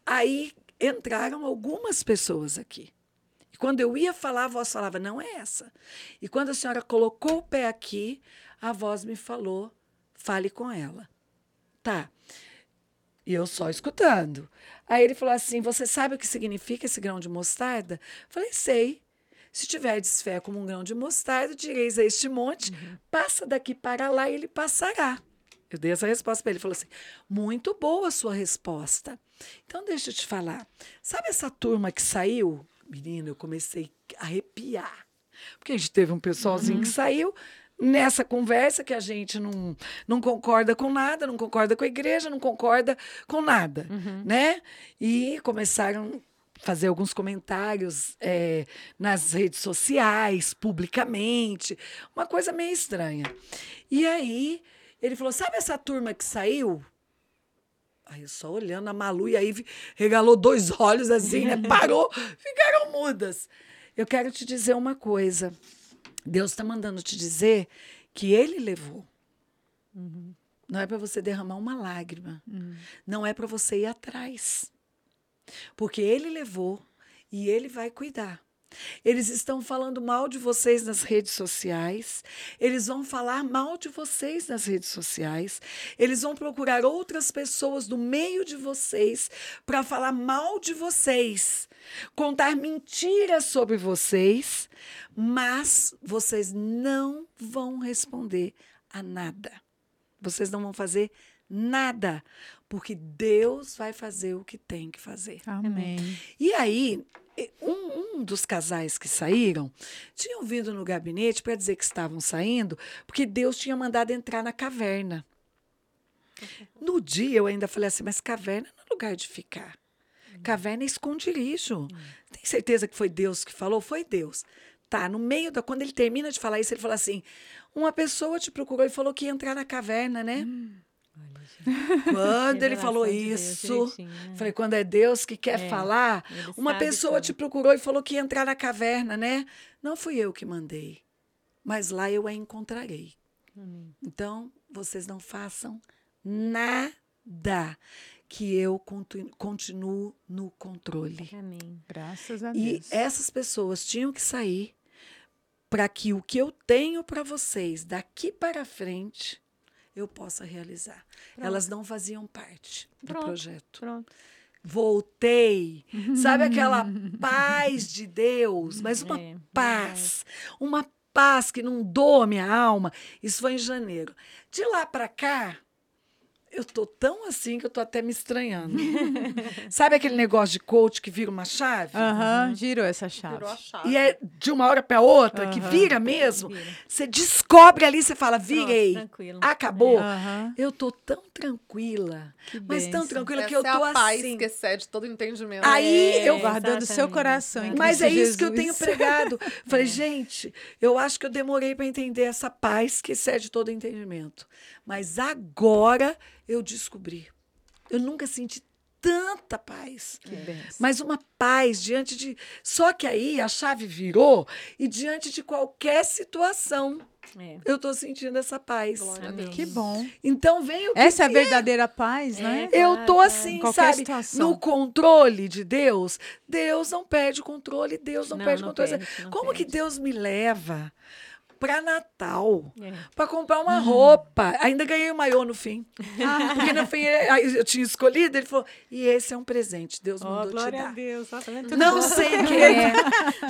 Aí entraram algumas pessoas aqui. Quando eu ia falar, a voz falava, não é essa. E quando a senhora colocou o pé aqui, a voz me falou, fale com ela. Tá. E eu só escutando. Aí ele falou assim: Você sabe o que significa esse grão de mostarda? Falei: Sei. Se tiverdes fé como um grão de mostarda, direis a este monte: Passa daqui para lá e ele passará. Eu dei essa resposta para ele. Ele falou assim: Muito boa a sua resposta. Então, deixa eu te falar. Sabe essa turma que saiu? Menina, eu comecei a arrepiar. Porque a gente teve um pessoalzinho que saiu nessa conversa que a gente não, não concorda com nada, não concorda com a igreja, não concorda com nada, né? E começaram a fazer alguns comentários é, nas redes sociais, publicamente, uma coisa meio estranha. E aí ele falou: sabe essa turma que saiu? Aí eu só olhando a Malu, e aí regalou dois olhos assim, né? Parou, ficaram mudas. Eu quero te dizer uma coisa. Deus está mandando te dizer que Ele levou. Não é para você derramar uma lágrima. Não é para você ir atrás. Porque Ele levou e Ele vai cuidar. Eles estão falando mal de vocês nas redes sociais. Eles vão falar mal de vocês nas redes sociais. Eles vão procurar outras pessoas do meio de vocês para falar mal de vocês, contar mentiras sobre vocês, mas vocês não vão responder a nada. Vocês não vão fazer nada, porque Deus vai fazer o que tem que fazer. Amém. E aí, um, um dos casais que saíram tinham vindo no gabinete para dizer que estavam saindo, porque Deus tinha mandado entrar na caverna. No dia eu ainda falei assim, mas caverna não é lugar de ficar. Caverna é esconderijo. Tem certeza que foi Deus que falou? Foi Deus. Tá, no meio da. Quando ele termina de falar isso, ele fala assim: uma pessoa te procurou e falou que ia entrar na caverna, né? Quando ele falou de Deus, isso, direitinho, né? falei, quando é Deus que quer É, falar, uma pessoa tudo. te procurou e falou que ia entrar na caverna, né? Não fui eu que mandei, mas lá eu a encontrarei. Então, vocês não façam nada que eu continuo no controle. Amém. Graças a E Deus. essas pessoas tinham que sair para que o que eu tenho para vocês daqui para frente eu possa realizar. Elas não faziam parte do Pronto. projeto. Pronto. Voltei. Sabe aquela paz de Deus, mas uma É, paz, uma paz que não doa minha alma. Isso foi em janeiro. De lá para cá, eu tô tão assim que eu tô até me estranhando. Sabe aquele negócio de coach que vira uma chave? Aham, girou essa chave. Virou a chave. E é de uma hora para outra que Aham. vira mesmo. Vira. Você descobre ali, você fala, virei. tranquilo. Acabou. Aham. Eu tô tão tranquila. Que Mas tão tranquila Essa que eu é tô a paz assim. que excede todo entendimento. Aí É, eu Guardando o seu coração em Mas é isso que eu tenho Jesus. pregado. Falei, gente, eu acho que eu demorei para entender essa paz que excede todo entendimento. Mas agora eu descobri. Eu nunca senti tanta paz. Que. Mas uma paz diante de. Só que aí a chave virou e diante de qualquer situação É. eu estou sentindo essa paz. Glória a Amém. Deus. Que bom. Então vem o que Essa é a vier. verdadeira paz, né? É. Eu tô Claro, assim, sabe? situação. No controle de Deus, Deus não perde o controle, Deus não, Não, perde o controle. perde, não Como que perde. Deus me leva para Natal? É. Para comprar Uhum. uma roupa. Ainda ganhei o maiô no fim. Porque no fim eh, eu tinha escolhido, ele falou: e esse é um presente, Deus mandou te glória a dar. Deus. ó, tá Não sei quem é.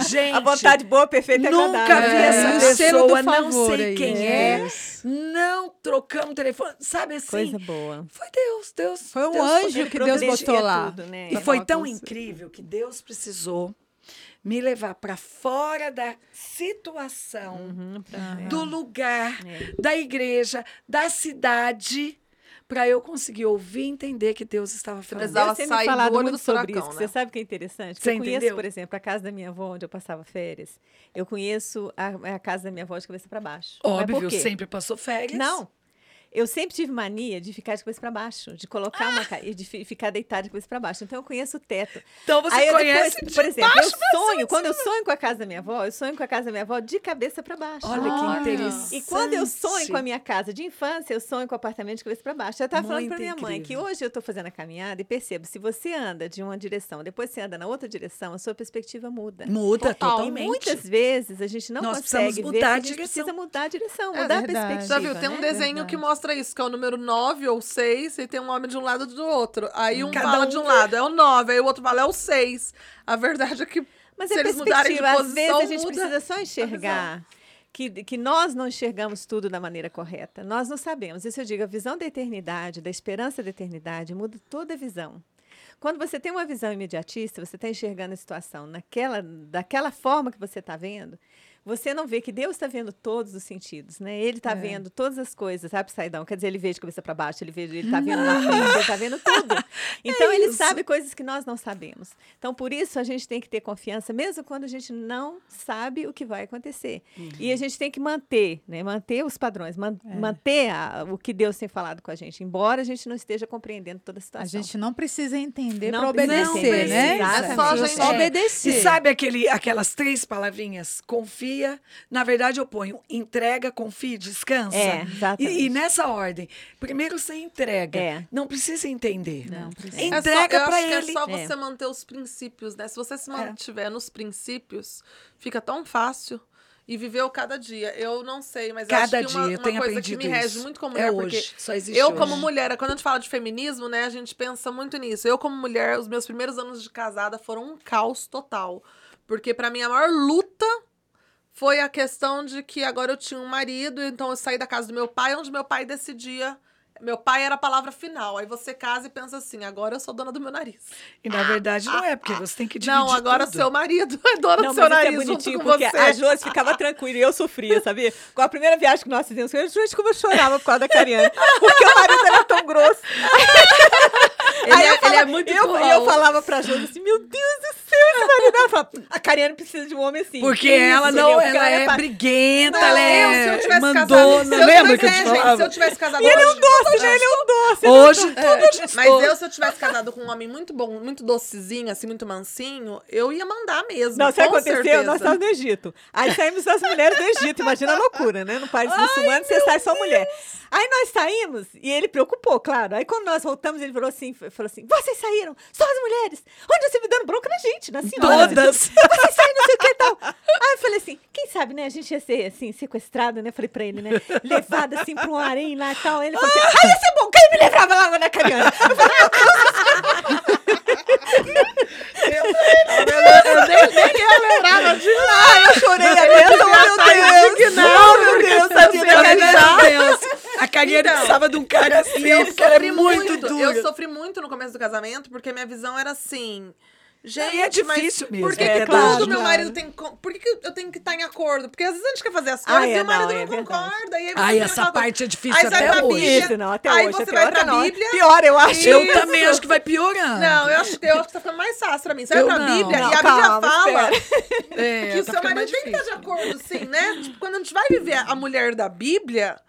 Gente, A vontade boa, perfeita e nunca vi É, essa pessoa, não sei quem né? é. Não trocamos telefone. Sabe assim? Coisa boa. Foi Deus, Deus. Foi um Deus anjo que Deus botou lá. tudo, né? E foi tão incrível que Deus precisou me levar para fora da situação, Uhum, pra- do lugar, É. da igreja, da cidade, para eu conseguir ouvir e entender que Deus estava falando. me sair do falado olho muito do sobre furacão, isso. né? Você sabe o que é interessante? Você eu conheço, entendeu? por exemplo, a casa da minha avó, onde eu passava férias. Eu conheço a, a casa da minha avó de cabeça para baixo. Mas Óbvio, sempre passou férias. Não. Eu sempre tive mania de ficar de cabeça para baixo, de colocar Ah! uma ca- e de fi- ficar deitada de cabeça para baixo. Então eu conheço o teto. Então você Aí conhece depois, de por exemplo, baixo eu sonho, quando eu sonho com a casa da minha avó, eu sonho com a casa da minha avó de cabeça para baixo. Olha que interessante. E quando eu sonho com a minha casa de infância, eu sonho com o apartamento de cabeça para baixo. Eu estava falando para minha mãe que incrível. hoje eu estou fazendo a caminhada e percebo, se você anda de uma direção, depois você anda na outra direção, a sua perspectiva muda. Muda Total. totalmente. E muitas vezes a gente não Nós consegue precisamos ver a a gente direção. precisa mudar a direção, É mudar a perspectiva. Já viu? Tem um né? desenho que Verdade. Mostra isso, que é o número 9 ou 6, e tem um homem de um lado e do outro. Aí um Cada fala um de um lado, é o 9, aí o outro fala, é o 6. A verdade é que Mas se é eles mudarem de perspectiva. posição, Às vezes a gente muda precisa só enxergar que, que nós não enxergamos tudo da maneira correta. Nós não sabemos. Isso eu digo, a visão da eternidade, da esperança da eternidade, muda toda a visão. Quando você tem uma visão imediatista, você está enxergando a situação naquela, daquela forma que você está vendo, você não vê que Deus está vendo todos os sentidos, né? Ele está É. vendo todas as coisas, sabe, Saidão? Quer dizer, ele vê de cabeça para baixo, ele vê, ele está vendo na frente, ele está vendo tudo. Então ele isso. sabe coisas que nós não sabemos. Então por isso a gente tem que ter confiança, mesmo quando a gente não sabe o que vai acontecer. E a gente tem que manter, né? Manter os padrões, man- manter a- o que Deus tem falado com a gente, embora a gente não esteja compreendendo toda a A situação. gente não precisa entender Não para precisa obedecer, entender, né? exatamente. É só a Precisa gente- só É. obedecer. E sabe aquele, aquelas três palavrinhas? Confia. Na verdade, eu ponho entrega, confia, descansa. É, exatamente. E, e nessa ordem. Primeiro você entrega. É. Não precisa entender. Não precisa. É Entrega acho que ele. é só É. você manter os princípios, né? Se você se mantiver nos princípios, fica tão fácil. E viver o cada dia. Eu não sei, mas Cada acho que uma, dia eu uma tenho coisa que aprendido me rege isso. muito como É mulher, hoje. porque Só existe eu, hoje. como mulher, quando a gente fala de feminismo, né, a gente pensa muito nisso. Eu, como mulher, os meus primeiros anos de casada foram um caos total. Porque, pra mim, a maior luta foi a questão de que agora eu tinha um marido, então eu saí da casa do meu pai, onde meu pai decidia. Meu pai era a palavra final. Aí você casa e pensa assim: agora eu sou dona do meu nariz. E na verdade não é, porque você tem que dividir Não, agora tudo. seu marido é dona Não, do seu isso nariz é junto bonitinho, com porque você. a Josi ficava tranquila e eu sofria, sabia? Com a primeira viagem que nós fizemos, eu gente, como eu chorava por causa da Cariane. Porque o marido era tão grosso. Ele, Aí é, eu ele é muito eu, e eu falava pra Josi assim, meu Deus do céu, esse marido. Ela falava, a Cariane precisa de um homem assim. Porque Que ela não? Porque ela é pa- briguenta, Não, ela eu, se eu é tivesse mandona. casado, se eu Lembra que eu tivesse, te é, gente, falava? se eu tivesse casado E ele é um doce, né? Ele é um doce. Hoje, É, mas eu, se eu tivesse casado com um homem muito bom, muito docezinho, assim, muito mansinho, eu ia mandar mesmo. Não, sabe o que aconteceu? certeza. Nós estávamos no Egito. Aí saímos as mulheres do Egito. Imagina a loucura, né? No país muçulmano, você sai só mulher. Aí nós saímos e ele preocupou, claro. Aí quando nós voltamos, ele falou assim: falou assim: vocês saíram, só as mulheres. Onde você me dando bronca na gente, na senhora? Todas. Vocês saíram, não sei o que e tal. Aí eu falei assim: quem sabe, né? A gente ia ser assim, sequestrada, né? Falei pra ele, né? Levada assim pra um harém lá e tal. Aí ele falou assim: ah, ia ser bom, quem me levava lá na Cariana? Eu, eu nem, nem eu lembrava de Ai, eu chorei a beça, meu Deus. Não, meu Deus, tadinha da Cariana. Meu Deus. A Karine Então, precisava de um cara assim, eu porque é sofri muito dura. Eu sofri muito no começo do casamento, porque minha visão era assim. Gente, E é difícil mas mesmo, Por que, é que claro, tudo meu marido tem. Por que, que eu tenho que estar em acordo? Porque às vezes a gente quer fazer as coisas e é, o marido não, não, é concorda. E aí Ai, essa parte é difícil Aí você vai até pra hoje. Bíblia, não, até aí hoje. você é vai pior, pra não. Bíblia. Pior, eu acho. Eu Isso. também acho que vai piorando. Não, eu acho, eu acho que tá ficando mais fácil pra mim. Você Eu vai pra não. Bíblia Não, e a calma, Bíblia fala É, que o tá seu marido tem que estar de difícil. acordo, sim, né? Tipo, quando a gente vai viver a mulher da Bíblia,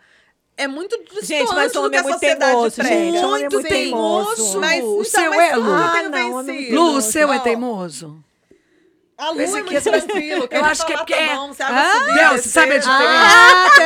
é muito distante Gente, mas o do homem que é a muito sociedade teimoso, prega. gente. Homem é Muito muito teimoso. Mas, o então, seu mas é, tudo Lu? Ah, não, homem é. Lu, o seu é teimoso? A Lu Esse é aqui muito é- tranquilo. Eu acho que é porque- Tá bom, você Ah, subir, Deus, descer. sabe a diferença? Ah, até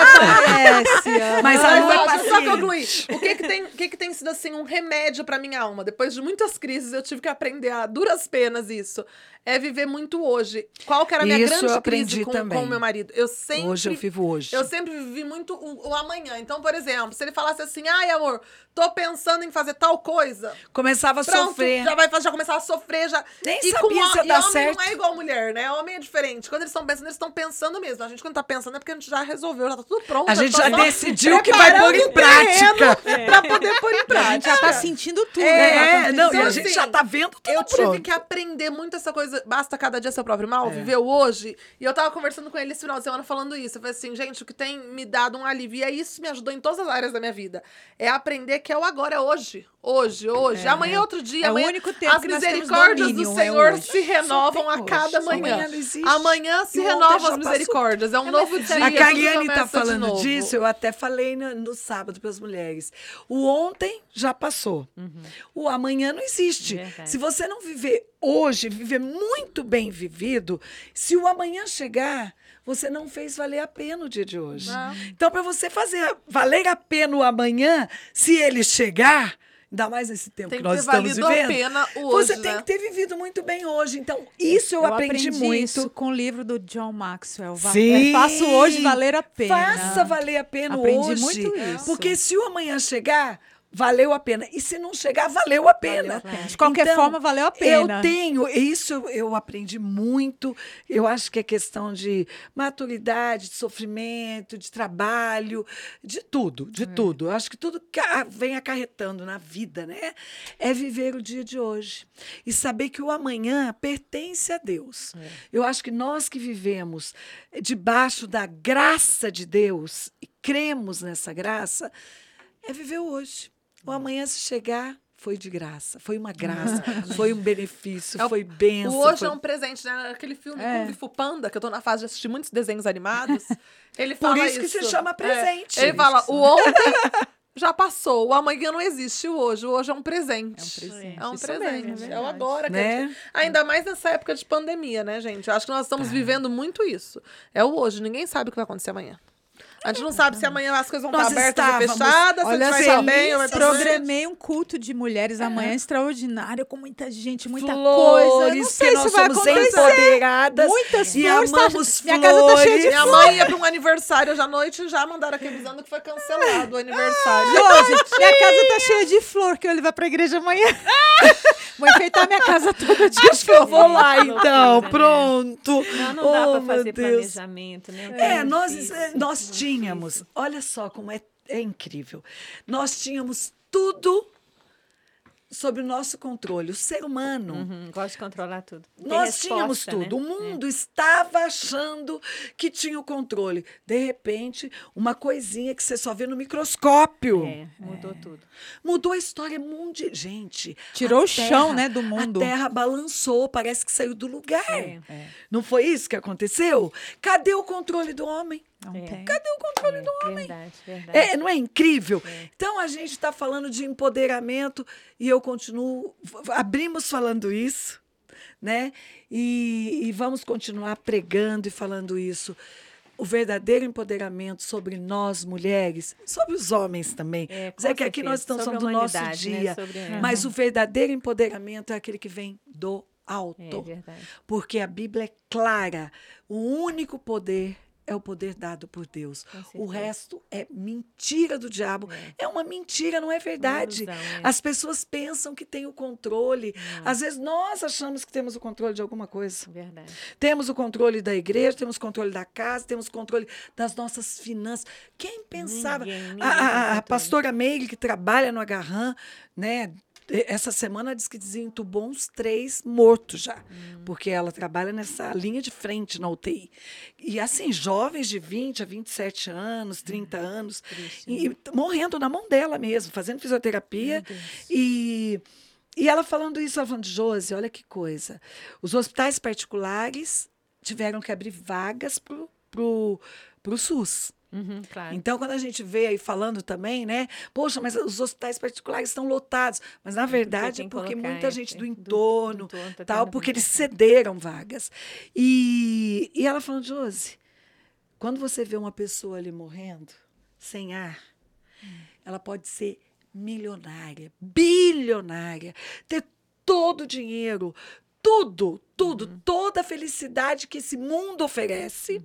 parece. Mas a Lu é deixa eu só concluir. O que que tem, o que que tem sido, assim, um remédio pra minha alma? Depois de muitas crises, eu tive que aprender a duras penas isso. É viver muito hoje. Qual que era a minha Isso eu grande aprendi crise com, com o meu marido? Eu sempre... Hoje eu vivo hoje. Eu sempre vivi muito o, o amanhã. Então, por exemplo, se ele falasse assim, ai, amor, tô pensando em fazer tal coisa. Começava a Pronto, sofrer. já vai já começar a sofrer, já. Nem e sabia com se e dar homem certo. não é igual mulher, né? Homem é diferente. Quando eles estão pensando, eles estão pensando mesmo. A gente, quando tá pensando, é porque a gente já resolveu, já tá tudo pronto. A gente já decidiu que vai pôr em prática. Pra poder pôr em A prática. gente já tá sentindo tudo, É, né? É, não, e Então, a gente assim, já tá vendo tudo Eu tive pronto. que aprender muito essa coisa. Basta cada dia seu próprio mal, É. viver o hoje. E eu tava conversando com ele esse final de semana falando isso. Eu falei assim, gente, o que tem me dado um alívio, e é isso me ajudou em todas as áreas da minha vida. É aprender que é o agora, é hoje. Hoje, hoje. É, amanhã é outro dia. É o amanhã... único tempo As misericórdias domínio, do é Senhor hoje. se renovam a cada hoje. manhã. Amanhã não existe. Amanhã se renovam as passou. misericórdias. É um novo dia. A Cariane tá falando disso, eu até falei no, no sábado para as mulheres. O ontem já passou. O amanhã não existe. Verdade. Se você não viver hoje, viver muito bem vivido, se o amanhã chegar, você não fez valer a pena o dia de hoje. Não. Então, para você fazer valer a pena o amanhã, se ele chegar, ainda mais nesse tempo Tem que que nós ter estamos valido a vivendo, pena o hoje, você tem né? que ter vivido muito bem hoje. Então, isso eu, aprendi, muito. isso com o livro do John Maxwell. Sim. é, Faço hoje valer a pena. Faça valer a pena Aprendi hoje. muito isso. Porque se o amanhã chegar, valeu a pena. E se não chegar, valeu a pena. a pena. De qualquer Então, forma, valeu a pena. Eu tenho, isso eu, aprendi muito. Eu acho que é questão de maturidade, de sofrimento, de trabalho, de tudo, de tudo. Eu acho que tudo que vem acarretando na vida, né? É viver o dia de hoje. E saber que o amanhã pertence a Deus. Eu acho que nós que vivemos debaixo da graça de Deus e cremos nessa graça, é viver hoje. O amanhã, se chegar, foi de graça. Foi uma graça, foi um benefício, É foi bênção. O hoje foi... é um presente, né? Aquele filme É. Kung Fu Panda, que eu tô na fase de assistir muitos desenhos animados. Ele Por fala isso que se chama É. presente. Ele fala, o ontem já passou, o amanhã não existe, o hoje. O hoje é um presente. É um presente. É um Isso presente. mesmo, é é o agora. Né? gente- Ainda mais nessa época de pandemia, né, gente? Eu acho que nós estamos vivendo muito isso. É o hoje. Ninguém sabe o que vai acontecer amanhã. A gente não sabe se amanhã as coisas vão Nós estar abertas ou estávamos- fechadas, se Olha vai só, bem ou vai programei um culto de mulheres amanhã extraordinário, com muita gente, muita flores, coisa. Não que sei nós se vai somos acontecer. empoderadas Muitas e flores, tá- amamos minha casa tá cheia de flores. Minha mãe ia para um aniversário hoje à noite e já mandaram aqui avisando que foi cancelado o aniversário. Josi, minha casa tá cheia de flor, que eu levar pra igreja amanhã. Vou enfeitar minha casa toda de Acho que eu vou lá, então. Pronto. Não, não dá Oh, para meu fazer Deus. planejamento, né? É, Muito nós, nós muito tínhamos, difícil. olha só como é, é incrível. Nós tínhamos tudo sob o nosso controle, o ser humano. Uhum, gosto de controlar tudo. Tem Nós tínhamos resposta, né? tudo. O mundo estava achando que tinha o controle. De repente, uma coisinha que você só vê no microscópio. É, mudou tudo. Mudou a história mundial. Gente. Tirou o chão, né, do mundo. A terra balançou, parece que saiu do lugar. É. Não foi isso que aconteceu? Cadê o controle do homem? É. tem. Cadê o controle do É, homem? verdade, verdade. É, não é incrível? Então a gente está falando de empoderamento e eu continuo. Abrimos falando isso, né? E, e vamos continuar pregando e falando isso. O verdadeiro empoderamento sobre nós mulheres, sobre os homens também. É, Mas é que aqui nós estamos Sobre falando do nosso humanidade, né? dia. Sobre Mas o verdadeiro empoderamento é aquele que vem do É alto. verdade. Porque a Bíblia é clara. O único poder é o poder dado por Deus. O resto é mentira do diabo. É, uma mentira, não é verdade. ilusão, é. As pessoas pensam que tem o controle. Às vezes nós achamos que temos o controle de alguma coisa. Verdade. Temos o controle da igreja, temos o controle da casa, temos o controle das nossas finanças. Quem pensava? Ninguém, ninguém a, a- a pastora Meire, que trabalha no Agarram, né? Essa semana diz que desentubou uns três mortos já, Hum. porque ela trabalha nessa linha de frente na UTI. E assim, jovens de 20 a 27 anos, 30 anos, Triste, e, t- morrendo na mão dela mesmo, fazendo fisioterapia. E, e ela falando isso, ela falando, Josi, olha que coisa. Os hospitais particulares tiveram que abrir vagas pro, pro SUS. Uhum, claro. Então, quando a gente vê aí falando também, né? Poxa, mas os hospitais particulares estão lotados. Mas, na verdade, é porque muita gente é, do do- entorno, do entorno tá tal, porque eles cederam vagas. E, e ela falando, Josi, quando você vê uma pessoa ali morrendo, sem ar, ela pode ser milionária, bilionária, ter todo o dinheiro, tudo, tudo, toda a felicidade que esse mundo oferece,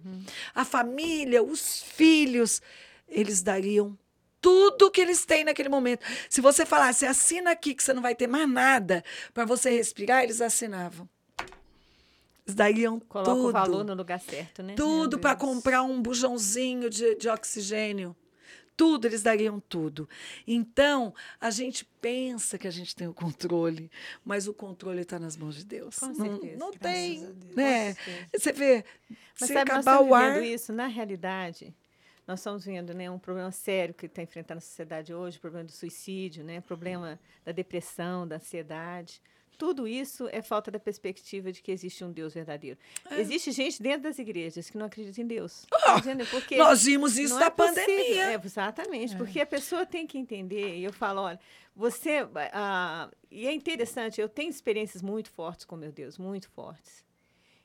a família, os filhos, eles dariam tudo que eles têm naquele momento. Se você falasse, assina aqui que você não vai ter mais nada para você respirar, eles assinavam. Eles dariam Coloca tudo. o valor no lugar certo, né? Tudo para comprar um bujãozinho de, de oxigênio. Tudo, eles dariam tudo. Então, a gente pensa que a gente tem o controle, mas o controle está nas mãos de Deus. Com não certeza, não tem, né? Você vê, Mas se sabe, nós acabar estamos o ar, isso, na realidade, nós estamos vendo né, um problema sério que está enfrentando a sociedade hoje, o problema do suicídio, né, problema da depressão, da ansiedade. Tudo isso é falta da perspectiva de que existe um Deus verdadeiro. Existe gente dentro das igrejas que não acredita em Deus. Ah, Entendeu? Porque Nós vimos isso na é pandemia. É, exatamente, porque a pessoa tem que entender. E eu falo, olha, você. ah, e é interessante, eu tenho experiências muito fortes com meu Deus, muito fortes.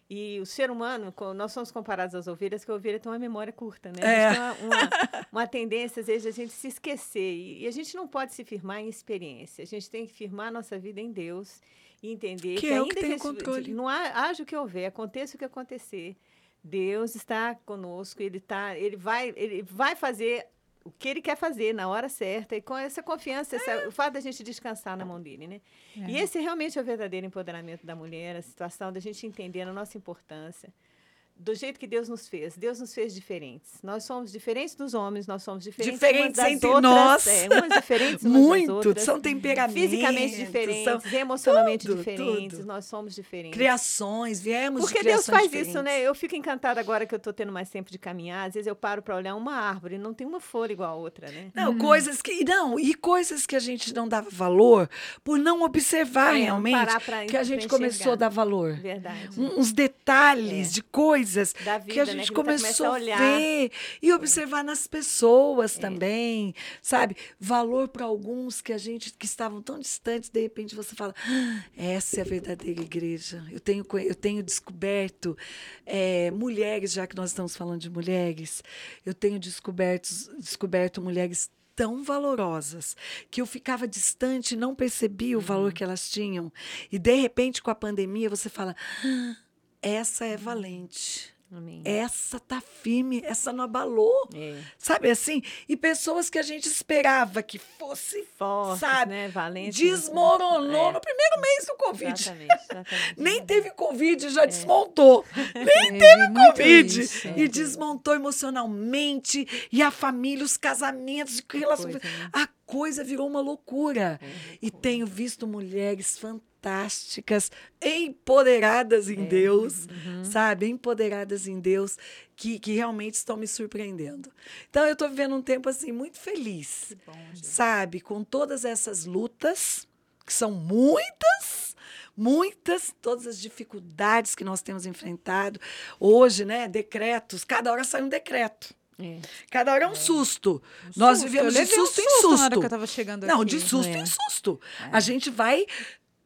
E o ser humano, nós somos comparados às ovelhas, que a ovelha tem uma memória curta, né? É. Tem uma, uma, uma tendência, às vezes, a gente se esquecer. E, e a gente não pode se firmar em experiência. A gente tem que firmar a nossa vida em Deus e entender Que que, é ainda que tem gente- controle. não há, haja o que houver, aconteça o que acontecer. Deus está conosco, ele tá, ele vai, ele vai fazer o que ele quer fazer na hora certa e com essa confiança, essa- o fato da gente descansar na mão dele, né? E esse realmente é o verdadeiro empoderamento da mulher, a situação da gente entender a nossa importância. Do jeito que Deus nos fez. Deus nos fez diferentes. Nós somos diferentes dos homens, nós somos diferentes, Diferentes umas das entre outras, nós. É, umas diferentes umas das Muito, outras. são temperamentos. Fisicamente são diferentes, emocionalmente tudo, diferentes, tudo. nós somos diferentes. criações, viemos Porque de Deus faz diferentes. isso, né? Eu fico encantada agora que eu estou tendo mais tempo de caminhar. Às vezes eu paro para olhar uma árvore, não tem uma folha igual a outra, né? Não, coisas que. Não, e coisas que a gente não dava valor por não observar É, não realmente parar pra- que a gente começou a dar valor. Verdade. Um- Uns detalhes de coisas Da que vida, a né? gente Que começa começou a a olhar. ver e observar nas pessoas É. também, sabe? Valor para alguns que a gente que estavam tão distantes, de repente você fala: "Ah, essa é a verdadeira igreja. Eu tenho eu tenho descoberto eh, mulheres, já que nós estamos falando de mulheres, eu tenho descoberto descoberto mulheres tão valorosas que eu ficava distante e não percebia o valor que elas tinham. E de repente com a pandemia você fala: "Ah, essa é valente. Amém. Essa tá firme, essa não abalou. É. Sabe assim? E pessoas que a gente esperava que fosse, Fortes, sabe? né? Valentes. Desmoronou É. no primeiro mês do Covid. Exatamente, exatamente. Nem teve Covid, já É. desmontou. Nem Teve muito Covid. isso. E desmontou emocionalmente. E a família, os casamentos, o relacionamento. coisa, né? A coisa virou uma loucura. É, E tenho visto mulheres fantásticas, empoderadas em Deus, sabe? Empoderadas em Deus, que, que realmente estão me surpreendendo. Então, eu estou vivendo um tempo assim muito feliz, sabe? Com todas essas lutas, que são muitas, muitas, todas as dificuldades que nós temos enfrentado. Hoje, né? Decretos, cada hora sai um decreto. É. Cada hora é um susto. Nós Susto, vivemos de levei um susto em susto na hora susto. que eu tava chegando Não, aqui. de susto É. em susto. A gente vai.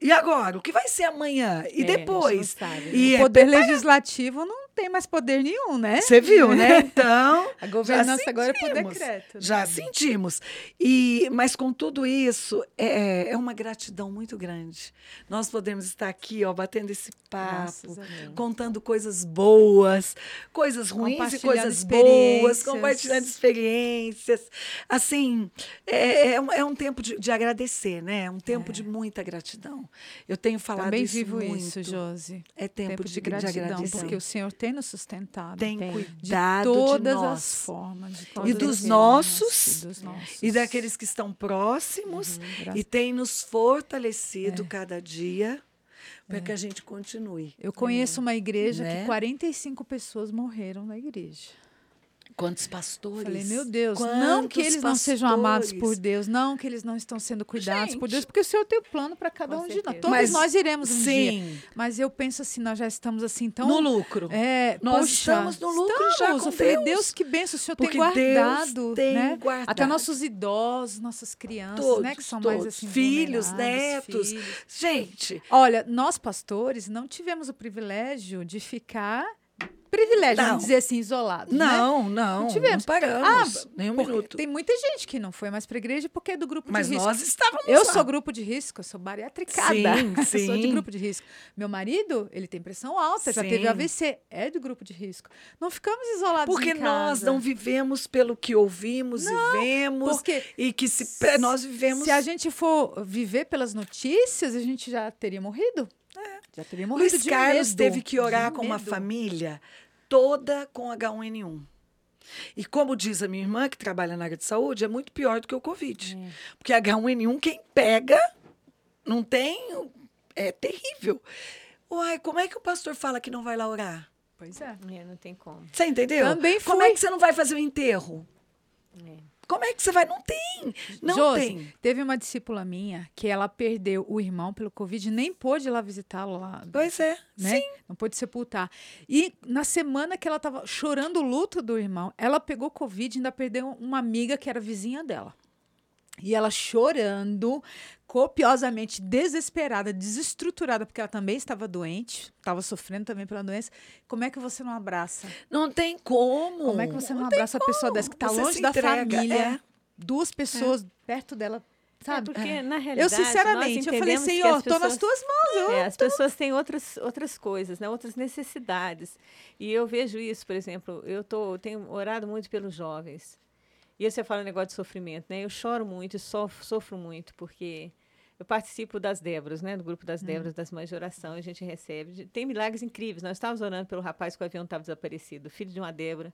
E agora? O que vai ser amanhã? E É, depois? né? E O é poder legislativo não tem mais poder nenhum, né? Você viu, né? Então. A governança agora é por decreto. né? Já sentimos. E, mas com tudo isso, é, é uma gratidão muito grande. Nós podemos estar aqui, ó, batendo esse papo, contando coisas boas, coisas ruins e coisas boas, compartilhando experiências. Assim, é, é, um, é um tempo de, de agradecer, né? É um tempo de muita gratidão. Eu tenho falado Também isso vivo muito. isso, Josi. É tempo, Tempo de, de gratidão, agradecer. porque o Senhor tem nos sustentado. tem, Tem. de cuidado todas de as formas. De E todas dos as nossos, formas, e dos nossos. e daqueles que estão próximos graças- e tem nos fortalecido cada dia para que a gente continue. Eu conheço uma igreja Né? que 45 pessoas morreram na igreja. Quantos pastores? Falei, meu Deus, não que eles não sejam amados por pastores? Deus, não que eles não estão sendo cuidados por Gente. Deus, porque o Senhor tem um plano para cada Com um de nós. certeza. Todos Mas- nós iremos um dia. Sim, Mas eu penso assim, nós já estamos assim tão no lucro. É, Nós poxa, estamos no lucro já estamos. com Eu falei, Deus. Deus, que benção, o Senhor Porque tem guardado, Deus tem né? guardado. Até nossos idosos, nossas crianças, Todos, né? Que são mais todos. assim, Filhos, netos. filhos. Gente, Olha, nós pastores não tivemos o privilégio de ficar privilégio, Não. dizer assim, isolados, né? não, não, Não tivemos. não paramos, nem um minuto. Tem muita gente que não foi mais para igreja porque é do grupo Mas de risco. nós estávamos Eu lá. sou grupo de risco, eu sou bariatricada. Sim, eu sou de sim. grupo de risco. Meu marido, ele tem pressão alta, já teve Sim. AVC, é do grupo de risco. Não ficamos isolados Porque nós não vivemos pelo que ouvimos e vemos porque e que se nós vivemos Se a gente for viver pelas notícias, a gente já teria morrido. Já teria morrido Luiz de Carlos medo, teve que orar de com uma medo. família toda com H1N1. E como diz a minha irmã, que trabalha na área de saúde, é muito pior do que o Covid. Porque H1N1, quem pega, não tem. É terrível. Uai, como é que o pastor fala que não vai lá orar? Pois é. É, não tem como. Você entendeu? Também Como fui. é que você não vai fazer o enterro? É. Como é que você vai? Não tem. Não Josi, tem. Teve uma discípula minha que ela perdeu o irmão pelo Covid e nem pôde ir lá visitá-lo lá. Pois é. né? Não pôde sepultar. E na semana que ela estava chorando o luto do irmão, ela pegou Covid e ainda perdeu uma amiga que era vizinha dela. E ela chorando, copiosamente, desesperada, desestruturada, porque ela também estava doente, estava sofrendo também pela doença. Como é que você não abraça? Não tem como. Como é que você não, abraça uma pessoa dessa que está longe da família? é. Duas pessoas perto dela, sabe? É porque, na Eu, realidade, sinceramente, nós eu falei, Senhor, tô nas tuas mãos. Eu É, as pessoas têm outras, outras coisas, né? outras necessidades. E eu vejo isso, por exemplo, eu tô, tenho orado muito pelos jovens. E você fala um negócio de sofrimento, né? Eu choro muito e sofro, sofro muito, porque eu participo das Débora, né? Do grupo das Débora, das Mães de Oração, e a gente recebe. Tem milagres incríveis. Nós estávamos orando pelo rapaz que o avião estava desaparecido, filho de uma Débora.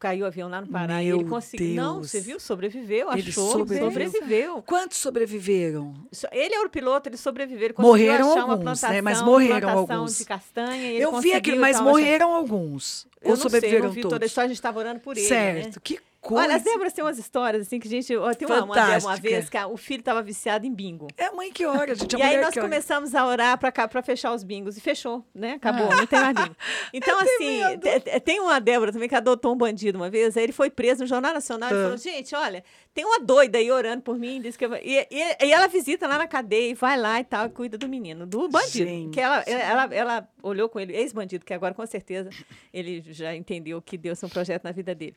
Caiu o avião lá no Pará e Meu ele conseguiu. Não, você viu? Sobreviveu, Ele achou. sobreviveu. sobreviveu. Quantos sobreviveram? So- Ele era o piloto, ele sobreviveu. Ele conseguiu Morreram achar uma alguns, plantação, né? Mas morreram alguns. de castanha. e Eu vi aquilo, e mas morreram alguns. Eu Ou não sei, eu sobreviveram vi toda a todos? história, a gente estava orando por ele. certo. Né? Que coisa. Olha, as Déboras têm umas histórias, assim, que a gente. ó, Tem uma, uma, Débora uma vez que a- o filho estava viciado em bingo. É a mãe que ora, gente. A e aí nós começamos a orar para fechar os bingos. E fechou, né? Acabou, não tem mais bingo. Então, assim, te- te- tem uma Débora também que adotou um bandido uma vez. Aí ele foi preso no Jornal Nacional e Ah. falou: gente, olha, tem uma doida aí orando por mim. Que eu... e, e- e ela visita lá na cadeia e vai lá e tal, e cuida do menino, do bandido. Gente. Que ela, ela, ela olhou com ele, ex-bandido, que agora com certeza ele já entendeu que Deus tem um projeto na vida dele.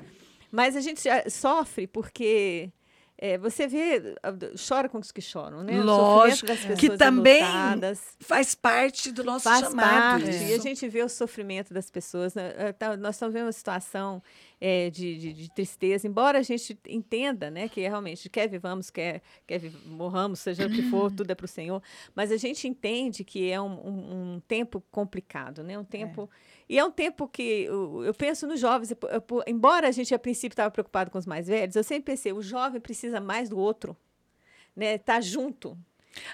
Mas a gente já sofre porque. é, você vê, ah, chora com os que choram, né? O Lógico, que pessoas também enlutadas. Faz parte do nosso Faz chamado. parte. isso. E a gente vê o sofrimento das pessoas. né? Eh, tá- Nós estamos vendo uma situação eh, de, de- de tristeza, embora a gente entenda né, que realmente quer vivamos, quer, quer morramos, seja o que for, tudo é para o Senhor. Mas a gente entende que é um, um- um tempo complicado, né? um tempo. E é um tempo que eu, eu penso nos jovens, eu- eu- embora a gente a princípio estava preocupado com os mais velhos, eu sempre pensei, o jovem precisa mais do outro. Né, tá junto,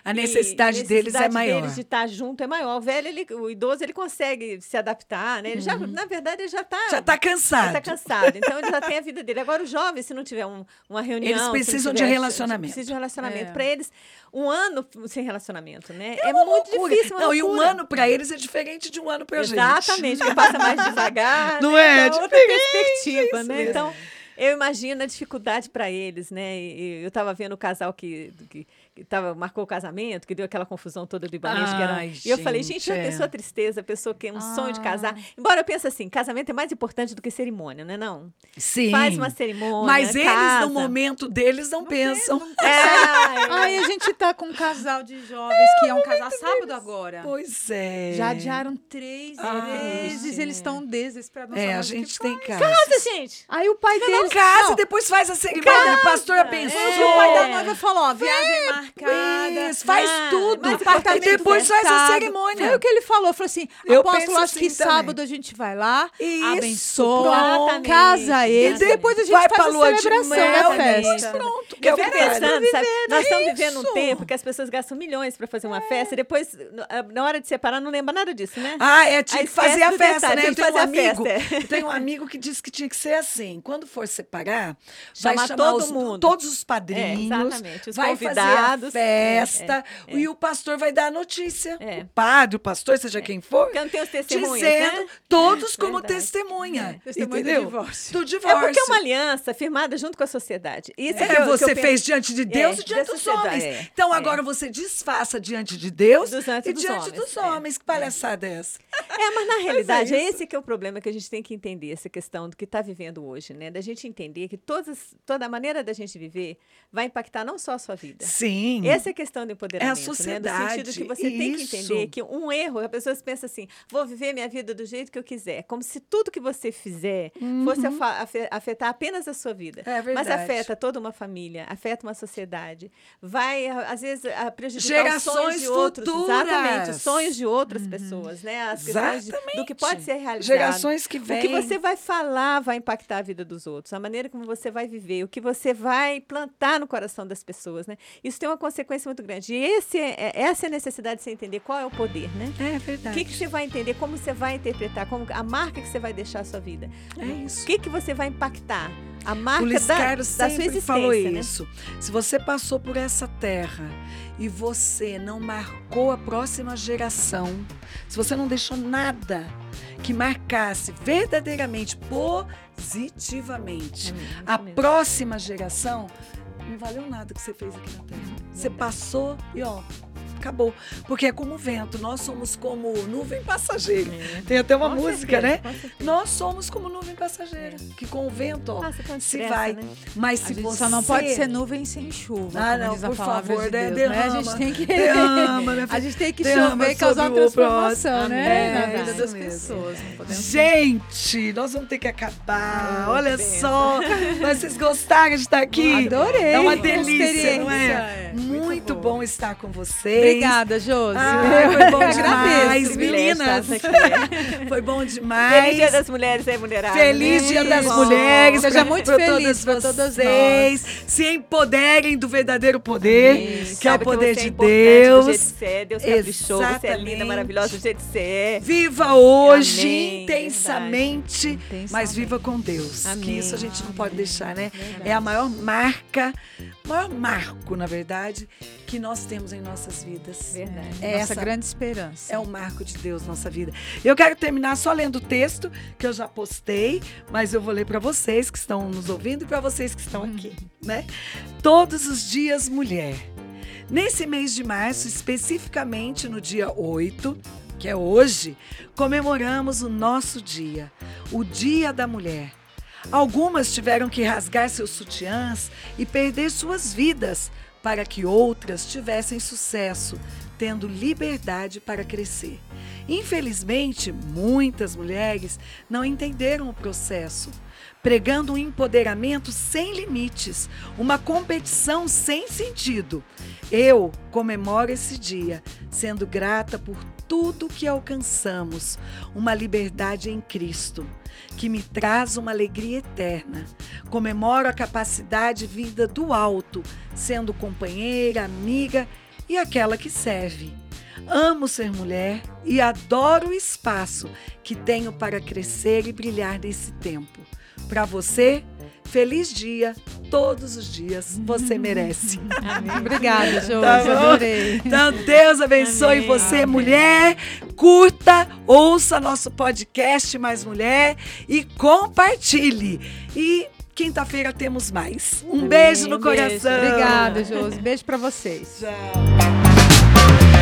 A e necessidade, deles é necessidade maior. deles de estar junto é maior. O velho, ele, o idoso, ele consegue se adaptar, né? Ele já, na verdade, ele já está Uhum. Já está cansado. já tá cansado. Então, ele já tem a vida dele. Agora, o jovem, se não tiver um- uma reunião... Eles precisam de tiver- relacionamento. Precisam de relacionamento. É. Para eles, um ano sem relacionamento, né? É, uma muito loucura. difícil, uma Não, e um loucura. ano para eles é diferente de um ano para gente. Exatamente, porque passa mais devagar. Não né? é? Então, outra perspectiva, né? mesmo. Então, eu imagino a dificuldade para eles, né? E, eu estava vendo o casal que, que, que tava, marcou o casamento, que deu aquela confusão toda do Ibanez. que era- Ai, e eu falei, gente, gente, a é. pessoa tristeza, a pessoa que tem um sonho de Ah. casar. Embora eu pense assim, casamento é mais importante do que cerimônia, né? Não. Sim. Faz uma cerimônia. Mas eles, casa. no momento deles, não, pensam. É, Ai, a gente tá com um casal de jovens que é um casal sábado agora. Pois é. Já adiaram três Ai, vezes, eles estão desesperados. não É, a gente tem casa. Casa, gente. Aí o pai deles... Casa, Não, depois faz a cerimônia. O pastor abençoa. Mas o pai da noiva falou, ó, viagem marcada. Isso, faz Ah, tudo. E apartamento depois faz a cerimônia. Foi o que ele falou. Falou assim, Eu apóstolo, acho que assim também. sábado a gente vai lá, Isso, abençoa, pronto. casa eles, Exatamente. depois a gente Vai faz pra a lua de celebração mel, da festa. Pronto. que é Eu fico que pensando, sabe? Nós estamos vivendo um tempo que as pessoas gastam milhões para fazer uma festa e depois, ah, na hora de separar, não lembra nada disso, né? Ah, é, tinha que fazer a festa, né? que é. eu tenho um amigo que disse que tinha que ser assim. Quando for separar, Chamar vai chamar todo os- mundo. todos os padrinhos, É, os vai convidados. fazer a festa É, é, e o pastor vai dar a notícia. É. O padre, o pastor, seja quem for, os testemunhos, dizendo né? todos como Verdade. testemunha. Testemunha do entendeu? divórcio. Do É divórcio. porque é uma aliança firmada junto com a sociedade. Isso que É, eu- que eu você penso- fez diante de Deus É, e diante dos homens. é, Então é. agora você desfaça diante de Deus Dos e dos diante homens, dos é, homens. Que palhaçada é essa? É, mas na realidade é, isso. esse que é o problema que a gente tem que entender, essa questão do que está vivendo hoje, né? Da gente entender que todas, toda a maneira da gente viver vai impactar não só a sua vida. Sim. Essa é a questão do empoderamento, né? sociedade, No sentido que você tem que isso. entender que um erro, a pessoa pensa assim, vou viver minha vida do jeito que eu quiser, como se tudo que você fizer fosse afa- afe- afetar apenas a sua vida. Uhum. É Mas verdade. afeta toda uma família, afeta uma sociedade, vai, a- às vezes, a prejudicar os sonhos Gerações de outros. futuras. Exatamente, os sonhos de outras pessoas, né? As de- do que pode ser realizado. Gerações que O vêm. que você vai falar vai impactar a vida dos outros. A maneira como você vai viver, o que você vai plantar no coração das pessoas, né? Isso tem uma consequência muito grande. E esse é, é- essa é a necessidade de você entender qual é o poder, né? É O verdade. que, que você vai entender, como você vai interpretar, como a marca que você vai deixar a sua vida. É O isso. que, que você vai impactar? A O marca Luiz da, Carlos da sua existência, falou né? isso. Se você passou por essa terra e você não marcou a próxima geração, se você não deixou nada que marcasse verdadeiramente, positivamente, Amém, a isso mesmo. próxima geração, não valeu nada que você fez aqui na terra. Você passou e ó, acabou. Porque é como o vento, nós somos como nuvem passageira. É. Tem até uma Com música, certeza, né? Nós somos como nuvem passageira, que com o vento, ó, se vai. né? mas se você só não pode ser nuvem sem chuva, Ah, não, por favor, de né? Deus, né? A Derrama, gente tem que derrama, minha a gente tem que Derrama chover e causar uma próximo. transformação, né? Na vida das mesmo. pessoas. Gente, nós vamos ter que acabar. Oh, Olha benção. só. Mas vocês gostaram de estar aqui? Adorei. É uma delícia, não é? experiência. Muito, bom. estar com vocês. Obrigada, Josi. Ai, foi bom demais, meninas. Aqui. Foi bom Feliz demais. Dia das Mulheres aí, mulherada. Feliz? Dia das Isso. Mulheres. Seja muito pra feliz todas pra todas vocês. Se empoderem do verdadeiro poder, Isso. que é o poder você de é importante do jeito Deus. que você é. Deus caprichou. Você é linda, maravilhosa do jeito que você é. Viva hoje Amém, intensamente, Intensamente. mas viva com Deus. Que Amém. isso a gente não pode deixar, né? Verdade. É a maior marca, o maior marco, na verdade, que nós temos em nossas vidas. Verdade. É Nossa essa- grande esperança. É o marco de Deus na nossa vida. Eu quero terminar só lendo o texto que eu já postei, mas eu vou ler para vocês que estão nos ouvindo e para vocês que estão aqui, né? Todos os dias, mulher. Nesse mês de março, especificamente no dia 8, que é hoje, comemoramos o nosso dia, o Dia da Mulher. Algumas tiveram que rasgar seus sutiãs e perder suas vidas para que outras tivessem sucesso, tendo liberdade para crescer. Infelizmente, muitas mulheres não entenderam o processo, pregando um empoderamento sem limites, uma competição sem sentido. Eu comemoro esse dia, sendo grata por tudo que alcançamos, uma liberdade em Cristo, que me traz uma alegria eterna. Comemoro a capacidade vinda do alto, sendo companheira, amiga e aquela que serve. Amo ser mulher e adoro o espaço que tenho para crescer e brilhar nesse tempo. Para você, feliz dia, todos os dias você merece. Amém. Obrigada, Josi. Tá adorei. Então, Deus abençoe Amém. você, Amém. mulher. Curta, ouça nosso podcast Mais Mulher e compartilhe. E quinta-feira temos mais. Um beijo no Beijo. coração. Obrigada, Josi. Beijo pra vocês. Tchau.